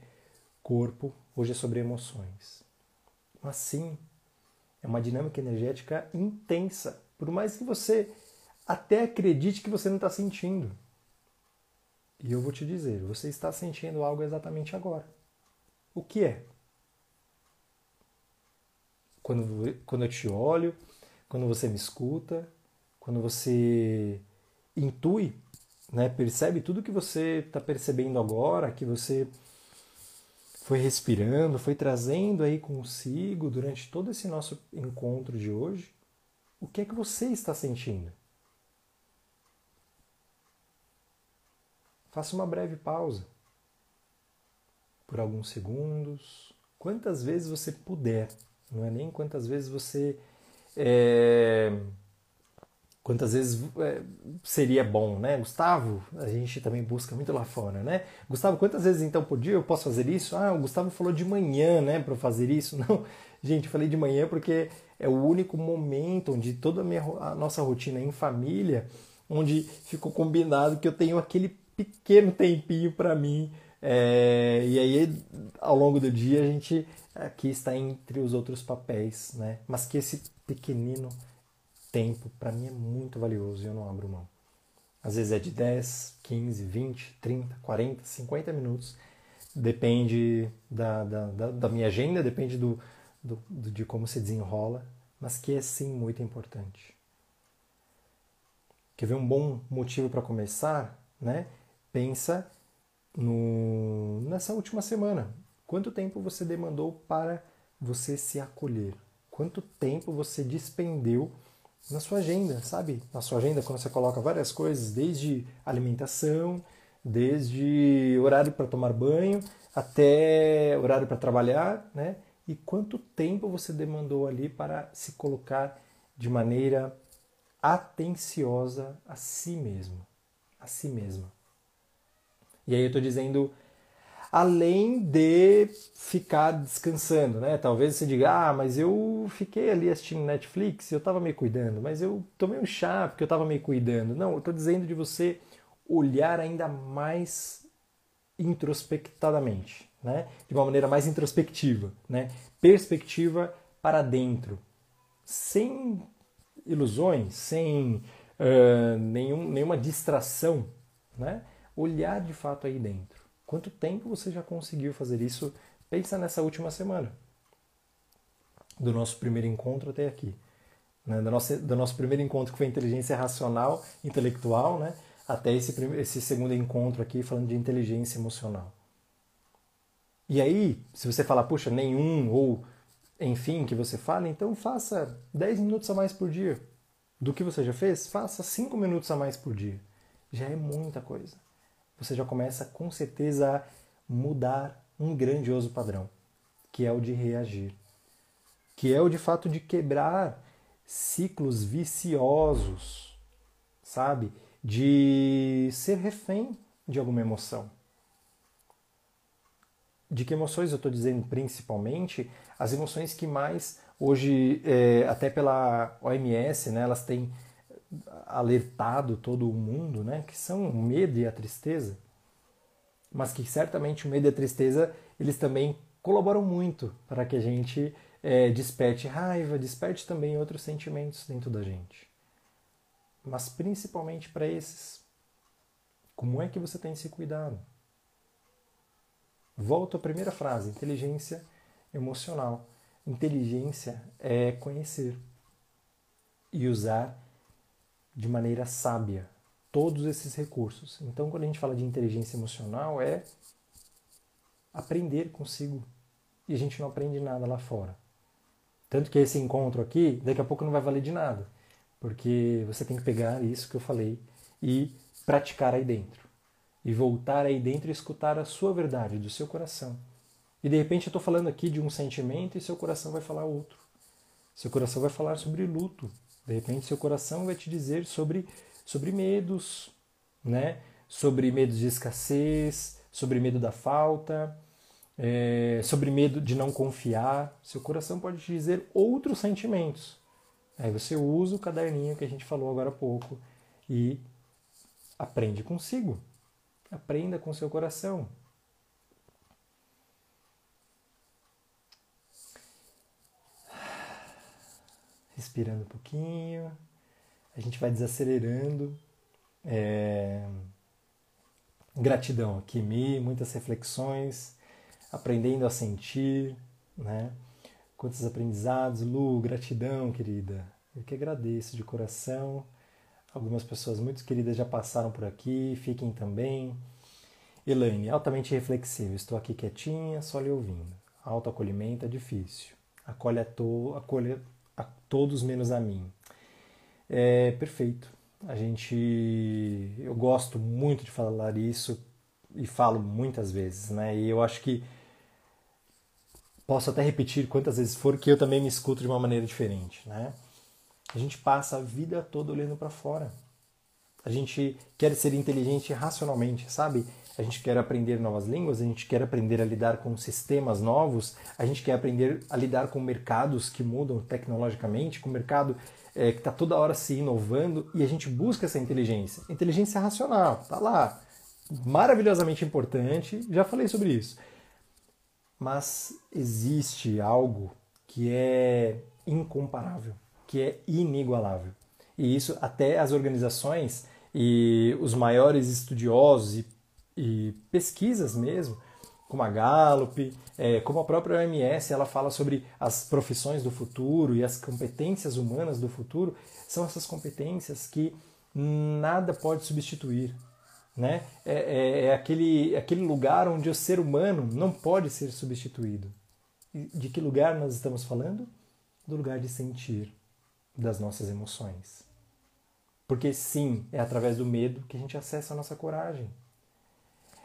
corpo, hoje é sobre emoções. Mas sim, é uma dinâmica energética intensa. Por mais que você até acredite que você não está sentindo. E eu vou te dizer, você está sentindo algo exatamente agora. O que é? Quando, quando eu te olho, quando você me escuta, quando você intui né? Percebe tudo que você está percebendo agora, que você foi respirando, foi trazendo aí consigo durante todo esse nosso encontro de hoje. O que é que você está sentindo? Faça uma breve pausa por alguns segundos, quantas vezes você puder, não é nem quantas vezes você é quantas vezes é, seria bom, né? Gustavo, a gente também busca muito lá fora, né? Gustavo, quantas vezes então por dia eu posso fazer isso? Ah, o Gustavo falou de manhã, né, para fazer isso. Não, gente, eu falei de manhã porque é o único momento onde toda a, minha, a nossa rotina em família, onde ficou combinado que eu tenho aquele pequeno tempinho para mim. É, e aí, ao longo do dia, a gente aqui está entre os outros papéis, né? Mas que esse pequenino tempo para mim é muito valioso e eu não abro mão. Às vezes é de 10, 15, 20, 30, 40, 50 minutos. Depende da, da, da, da minha agenda, depende do, do, de como se desenrola, mas que é sim muito importante. Quer ver um bom motivo para começar? Né? Pensa no, nessa última semana. Quanto tempo você demandou para você se acolher? Quanto tempo você despendeu na sua agenda, sabe? Na sua agenda, quando você coloca várias coisas, desde alimentação, desde horário para tomar banho, até horário para trabalhar, né? E quanto tempo você demandou ali para se colocar de maneira atenciosa a si mesmo, a si mesma. E aí eu estou dizendo além de ficar descansando, né? Talvez você diga, ah, mas eu fiquei ali assistindo Netflix, eu estava me cuidando, mas eu tomei um chá porque eu estava me cuidando. Não, eu estou dizendo de você olhar ainda mais introspectadamente, né? De uma maneira mais introspectiva, né? Perspectiva para dentro, sem ilusões, sem uh, nenhum, nenhuma distração, né? Olhar de fato aí dentro. Quanto tempo você já conseguiu fazer isso? Pensa nessa última semana, do nosso primeiro encontro até aqui. Né? Do, nosso, do nosso primeiro encontro que foi inteligência racional, intelectual, né? até esse, esse segundo encontro aqui falando de inteligência emocional. E aí, se você falar, puxa, nenhum, ou enfim, que você fale, então faça 10 minutos a mais por dia. Do que você já fez, faça 5 minutos a mais por dia. Já é muita coisa. Você já começa com certeza a mudar um grandioso padrão, que é o de reagir, que é o de fato de quebrar ciclos viciosos, sabe? De ser refém de alguma emoção. De que emoções eu estou dizendo principalmente? As emoções que mais hoje, é, até pela OMS, né, elas têm alertado todo o mundo, né, que são o medo e a tristeza, mas que certamente o medo e a tristeza eles também colaboram muito para que a gente é, desperte raiva, desperte também outros sentimentos dentro da gente. Mas principalmente para esses, como é que você tem se cuidado? Volto à primeira frase: inteligência emocional. Inteligência é conhecer e usar de maneira sábia todos esses recursos. Então, quando a gente fala de inteligência emocional, é aprender consigo. E a gente não aprende nada lá fora. Tanto que esse encontro aqui, daqui a pouco não vai valer de nada. Porque você tem que pegar isso que eu falei e praticar aí dentro. E voltar aí dentro e escutar a sua verdade, do seu coração. E de repente eu estou falando aqui de um sentimento e seu coração vai falar outro. Seu coração vai falar sobre luto. De repente seu coração vai te dizer sobre, sobre medos, né? Sobre medos de escassez, sobre medo da falta, é, sobre medo de não confiar. Seu coração pode te dizer outros sentimentos. Aí você usa o caderninho que a gente falou agora há pouco e aprende consigo. Aprenda com seu coração. Respirando um pouquinho, a gente vai desacelerando. É... Gratidão aqui, muitas reflexões, aprendendo a sentir, né? Quantos aprendizados, Lu, gratidão, querida. Eu que agradeço de coração. Algumas pessoas muito queridas já passaram por aqui, fiquem também. Elaine, altamente reflexivo, estou aqui quietinha, só lhe ouvindo. Autoacolhimento é difícil. Acolhe a, to, acolhe a todos menos a mim. É perfeito. A gente, eu gosto muito de falar isso e falo muitas vezes, né? E eu acho que posso até repetir quantas vezes for que eu também me escuto de uma maneira diferente, né? A gente passa a vida toda olhando para fora. A gente quer ser inteligente racionalmente, sabe? A gente quer aprender novas línguas, a gente quer aprender a lidar com sistemas novos, a gente quer aprender a lidar com mercados que mudam tecnologicamente, com o mercado é, que está toda hora se inovando e a gente busca essa inteligência. Inteligência racional, está lá, maravilhosamente importante, já falei sobre isso. Mas existe algo que é incomparável, que é inigualável. E isso até as organizações e os maiores estudiosos e e pesquisas mesmo, como a Gallup, é, como a própria OMS, ela fala sobre as profissões do futuro e as competências humanas do futuro, são essas competências que nada pode substituir. Né? É, é, é aquele, aquele lugar onde o ser humano não pode ser substituído. De que lugar nós estamos falando? Do lugar de sentir, das nossas emoções. Porque sim, é através do medo que a gente acessa a nossa coragem.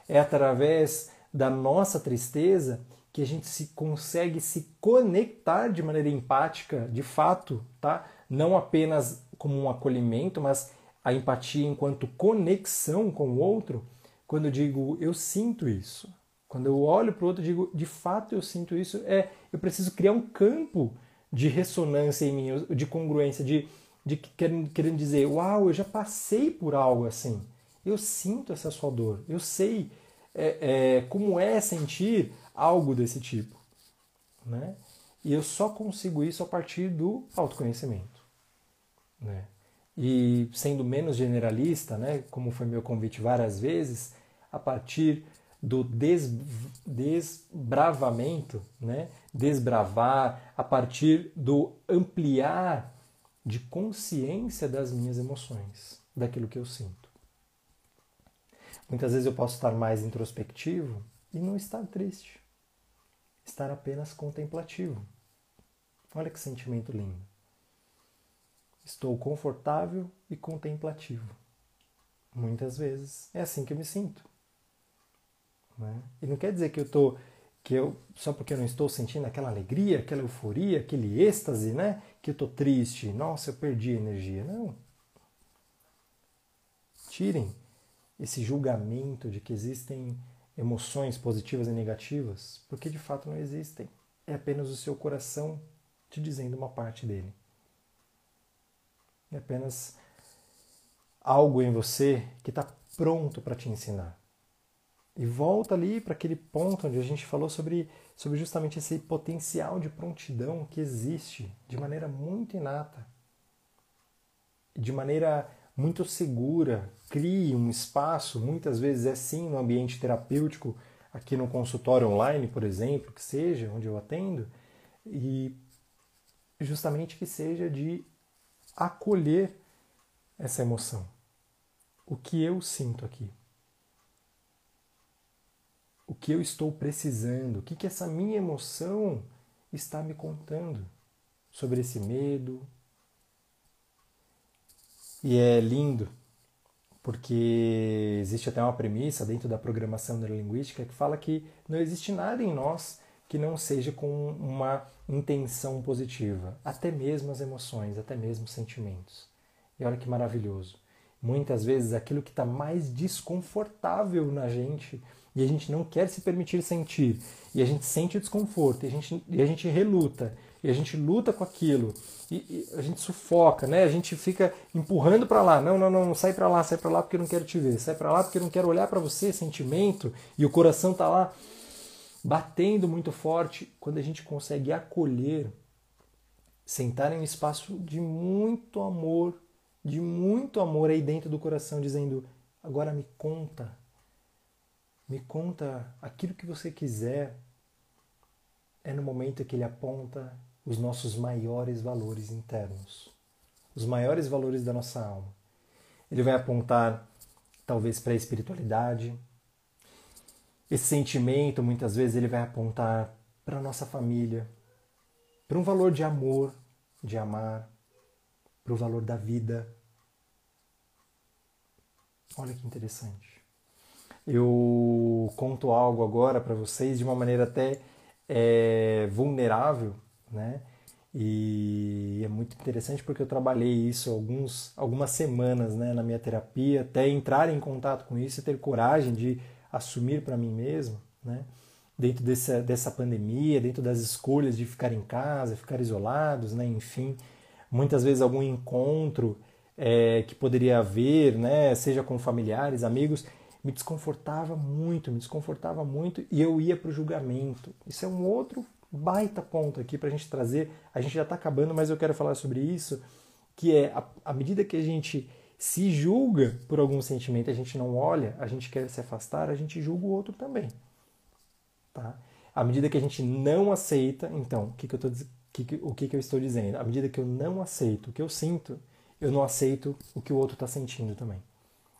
É através da nossa tristeza que a gente se consegue se conectar de maneira empática, de fato, tá? Não apenas como um acolhimento, mas a empatia enquanto conexão com o outro. Quando eu digo eu sinto isso, Quando eu olho para o outro, digo, de fato eu sinto isso, é, eu preciso criar um campo de ressonância em mim, de congruência, de, de querendo dizer, uau, eu já passei por algo assim. Eu sinto essa sua dor, eu sei é, é, como é sentir algo desse tipo. Né? E eu só consigo isso a partir do autoconhecimento. Né? E sendo menos generalista, né, como foi meu convite várias vezes, a partir do des, desbravamento, né, desbravar, a partir do ampliar de consciência das minhas emoções, daquilo que eu sinto. Muitas vezes eu posso estar mais introspectivo e não estar triste, estar apenas contemplativo. Olha que sentimento lindo. Estou confortável e contemplativo. Muitas vezes é assim que eu me sinto. Né? E não quer dizer que eu estou que eu só porque eu não estou sentindo aquela alegria, aquela euforia, aquele êxtase, né? Que eu estou triste, nossa, eu perdi energia. Não. Tirem esse julgamento de que existem emoções positivas e negativas, porque de fato não existem. É apenas o seu coração te dizendo uma parte dele. É apenas algo em você que está pronto para te ensinar. E volta ali para aquele ponto onde a gente falou sobre, sobre justamente esse potencial de prontidão que existe de maneira muito inata, de maneira muito segura. Crie um espaço, muitas vezes é sim no ambiente terapêutico, aqui no consultório online, por exemplo, que seja, onde eu atendo, e justamente que seja de acolher essa emoção. O que eu sinto aqui? O que eu estou precisando? O que, que essa minha emoção está me contando sobre esse medo? E é lindo, porque existe até uma premissa dentro da programação neurolinguística que fala que não existe nada em nós que não seja com uma intenção positiva, até mesmo as emoções, até mesmo os sentimentos. E olha que maravilhoso. Muitas vezes aquilo que está mais desconfortável na gente e a gente não quer se permitir sentir, e a gente sente o desconforto, e a gente, e a gente reluta, e a gente luta com aquilo, e, e a gente sufoca, né? A gente fica empurrando para lá, não, não, não, sai para lá, sai para lá porque eu não quero te ver, sai para lá porque eu não quero olhar para você, sentimento, e o coração tá lá batendo muito forte, quando a gente consegue acolher, sentar em um espaço de muito amor, de muito amor aí dentro do coração, dizendo: agora me conta, me conta aquilo que você quiser. É no momento que ele aponta os nossos maiores valores internos, os maiores valores da nossa alma. Ele vai apontar talvez para a espiritualidade, esse sentimento, muitas vezes, ele vai apontar para a nossa família, para um valor de amor, de amar, para o valor da vida. Olha que interessante. Eu conto algo agora para vocês de uma maneira até é, vulnerável, né? E é muito interessante porque eu trabalhei isso alguns, algumas semanas né, na minha terapia, até entrar em contato com isso e ter coragem de assumir para mim mesmo, né? dentro dessa, dessa pandemia, dentro das escolhas de ficar em casa, ficar isolados, né? enfim, muitas vezes algum encontro é, que poderia haver, né? seja com familiares, amigos, me desconfortava muito, me desconfortava muito e eu ia para o julgamento. Isso é um outro baita ponto aqui para a gente trazer. A gente já está acabando, mas eu quero falar sobre isso, que é à medida que a gente se julga por algum sentimento, a gente não olha, a gente quer se afastar, a gente julga o outro também. Tá? À medida que a gente não aceita, então, o que, que eu tô, que, o que, que eu estou dizendo? À medida que eu não aceito o que eu sinto, eu não aceito o que o outro está sentindo também.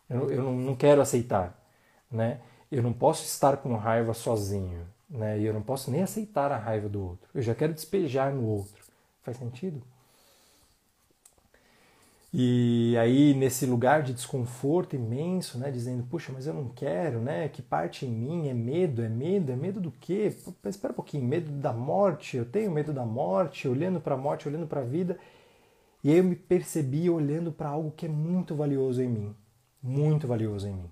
Eu, eu não, não, quero aceitar. Né? Eu não posso estar com raiva sozinho. Né? E eu não posso nem aceitar a raiva do outro. Eu já quero despejar no outro. Faz sentido? E aí, nesse lugar de desconforto imenso, né, dizendo, puxa, mas eu não quero, né? Que parte em mim é medo, é medo, é medo do quê? Espera um pouquinho, medo da morte, eu tenho medo da morte, olhando para a morte, olhando para a vida. E aí eu me percebi olhando para algo que é muito valioso em mim, muito valioso em mim.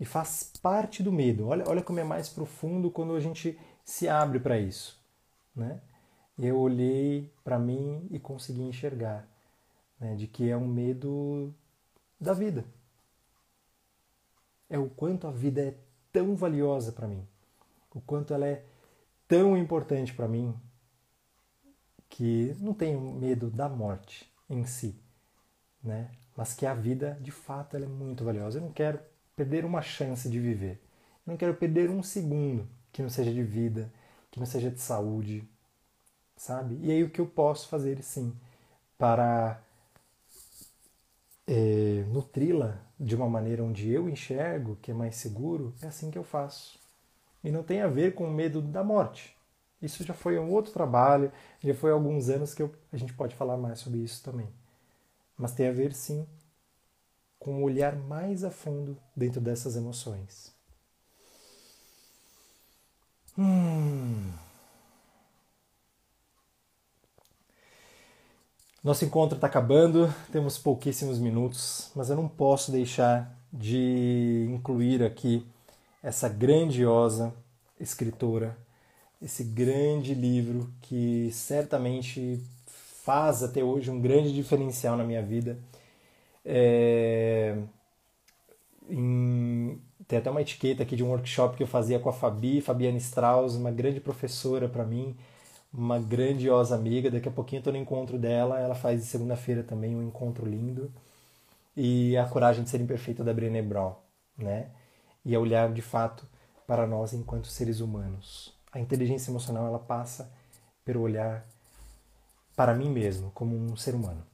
E faz parte do medo. Olha, olha como é mais profundo quando a gente se abre para isso, né? Eu olhei para mim e consegui enxergar, né, de que é um medo da vida. É o quanto a vida é tão valiosa para mim, o quanto ela é tão importante para mim, que não tenho medo da morte em si, né? Mas que a vida, de fato, ela é muito valiosa. Eu não quero perder uma chance de viver. Eu não quero perder um segundo que não seja de vida, que não seja de saúde, sabe? E aí o que eu posso fazer, sim, para é, nutri-la de uma maneira onde eu enxergo que é mais seguro, é assim que eu faço. E não tem a ver com o medo da morte. Isso já foi um outro trabalho, já foi há alguns anos que eu, a gente pode falar mais sobre isso também. Mas tem a ver, sim, com um olhar mais a fundo dentro dessas emoções. Hum. Nosso encontro está acabando, temos pouquíssimos minutos, mas eu não posso deixar de incluir aqui essa grandiosa escritora, esse grande livro que certamente faz até hoje um grande diferencial na minha vida. É... Em... Tem até uma etiqueta aqui de um workshop que eu fazia com a Fabi, Fabiana Strauss, uma grande professora para mim, uma grandiosa amiga. Daqui a pouquinho eu tô no encontro dela, ela faz segunda-feira também um encontro lindo. E A Coragem de Ser Imperfeito da Brené Brown, né? E é olhar de fato para nós enquanto seres humanos. A inteligência emocional ela passa pelo olhar para mim mesmo, como um ser humano,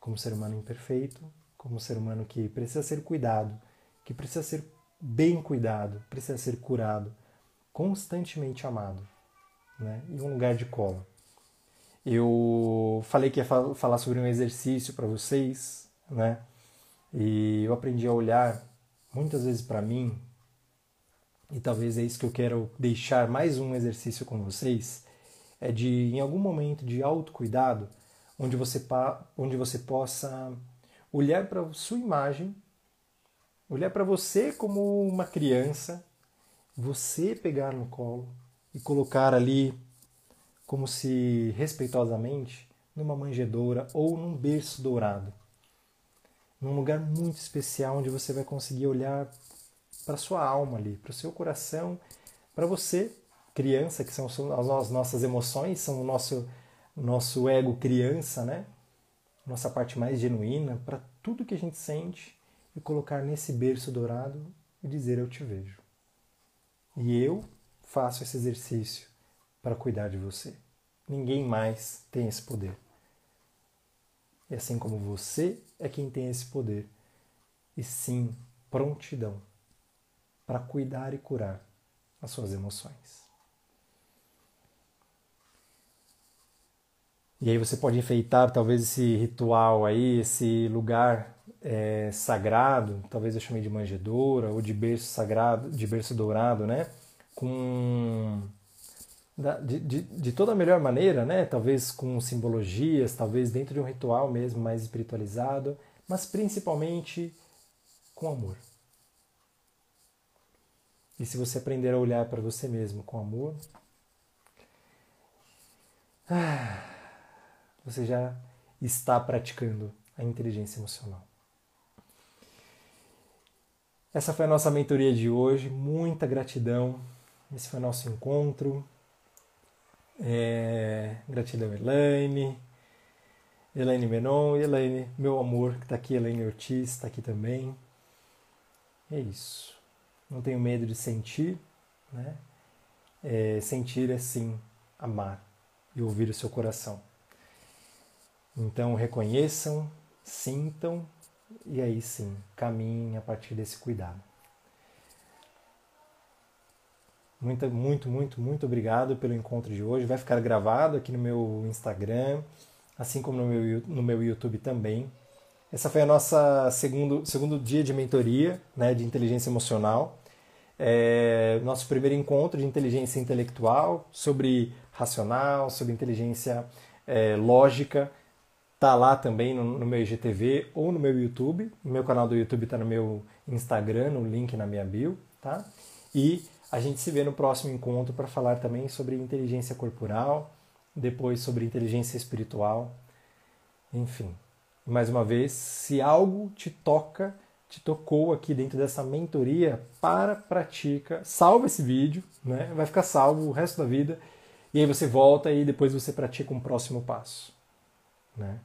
como um ser humano imperfeito, como um ser humano que precisa ser cuidado, que precisa ser bem cuidado, precisa ser curado, constantemente amado, né? E um lugar de cola. Eu falei que ia falar sobre um exercício para vocês, né? E eu aprendi a olhar muitas vezes para mim, e talvez é isso que eu quero deixar mais um exercício com vocês, é de, em algum momento de autocuidado, onde você, onde você possa olhar para sua imagem, olhar para você como uma criança, você pegar no colo e colocar ali, como se respeitosamente, numa manjedoura ou num berço dourado. Num lugar muito especial onde você vai conseguir olhar para sua alma ali, para o seu coração, para você criança, que são as nossas emoções, são o nosso, nosso ego criança, né? Nossa parte mais genuína, para tudo que a gente sente e colocar nesse berço dourado e dizer: Eu te vejo. E eu faço esse exercício para cuidar de você. Ninguém mais tem esse poder. E assim como você é quem tem esse poder, e sim prontidão para cuidar e curar as suas emoções. E aí você pode enfeitar talvez esse ritual aí, esse lugar é, sagrado, talvez eu chamei de manjedoura ou de berço sagrado, de berço dourado, né? Com de, de, de toda a melhor maneira, né? Talvez com simbologias, talvez dentro de um ritual mesmo mais espiritualizado, mas principalmente com amor. E se você aprender a olhar para você mesmo com amor, ah, você já está praticando a inteligência emocional. Essa foi a nossa mentoria de hoje. Muita gratidão. Esse foi o nosso encontro. É... Gratidão, Elaine. Elaine Menon e Elaine, meu amor, que está aqui. Elaine Ortiz está aqui também. É isso. Não tenho medo de sentir. Né? É, sentir é sim amar e ouvir o seu coração. Então reconheçam, sintam e aí sim caminhem a partir desse cuidado. Muito, muito, muito, muito obrigado pelo encontro de hoje. Vai ficar gravado aqui no meu Instagram, assim como no meu, no meu YouTube também. Essa foi a nossa segundo, segundo dia de mentoria né, de inteligência emocional. É, nosso primeiro encontro de inteligência intelectual sobre racional, sobre inteligência é, lógica tá lá também no, no, meu IGTV ou no meu YouTube. O meu canal do YouTube está no meu Instagram, no link na minha bio, tá? E a gente se vê no próximo encontro para falar também sobre inteligência corporal, depois sobre inteligência espiritual, enfim. Mais uma vez, se algo te toca, te tocou aqui dentro dessa mentoria, para, pratica, salva esse vídeo, né? Vai ficar salvo o resto da vida. E aí você volta e depois você pratica um próximo passo, né?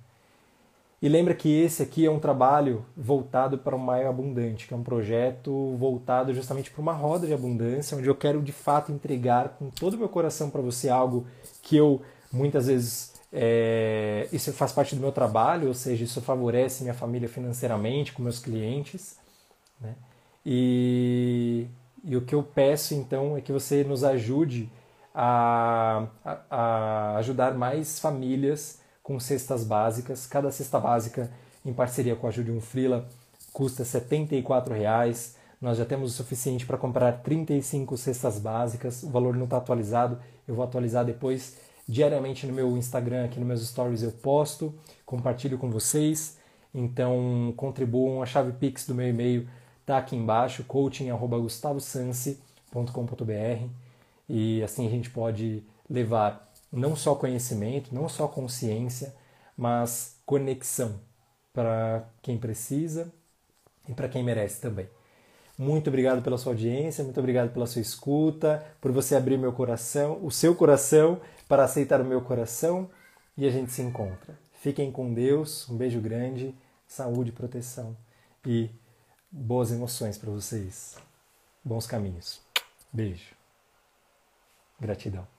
E lembra que esse aqui é um trabalho voltado para o Maio Abundante, que é um projeto voltado justamente para uma roda de abundância, onde eu quero de fato entregar com todo o meu coração para você algo que eu muitas vezes é, isso faz parte do meu trabalho, ou seja, isso favorece minha família financeiramente, com meus clientes. Né? E, e o que eu peço então é que você nos ajude a, a, a ajudar mais famílias com cestas básicas. Cada cesta básica, em parceria com a Ajude um Frila, custa R$ 74,00. Nós já temos o suficiente para comprar 35 cestas básicas. O valor não está atualizado, eu vou atualizar depois. Diariamente no meu Instagram, aqui nos meus stories, eu posto, compartilho com vocês. Então contribuam. A chave Pix do meu e-mail está aqui embaixo, coaching.gustavosansi.com.br. E assim a gente pode levar não só conhecimento, não só consciência, mas conexão para quem precisa e para quem merece também. Muito obrigado pela sua audiência, muito obrigado pela sua escuta, por você abrir meu coração, o seu coração, para aceitar o meu coração e a gente se encontra. Fiquem com Deus, um beijo grande, saúde, proteção e boas emoções para vocês. Bons caminhos. Beijo. Gratidão.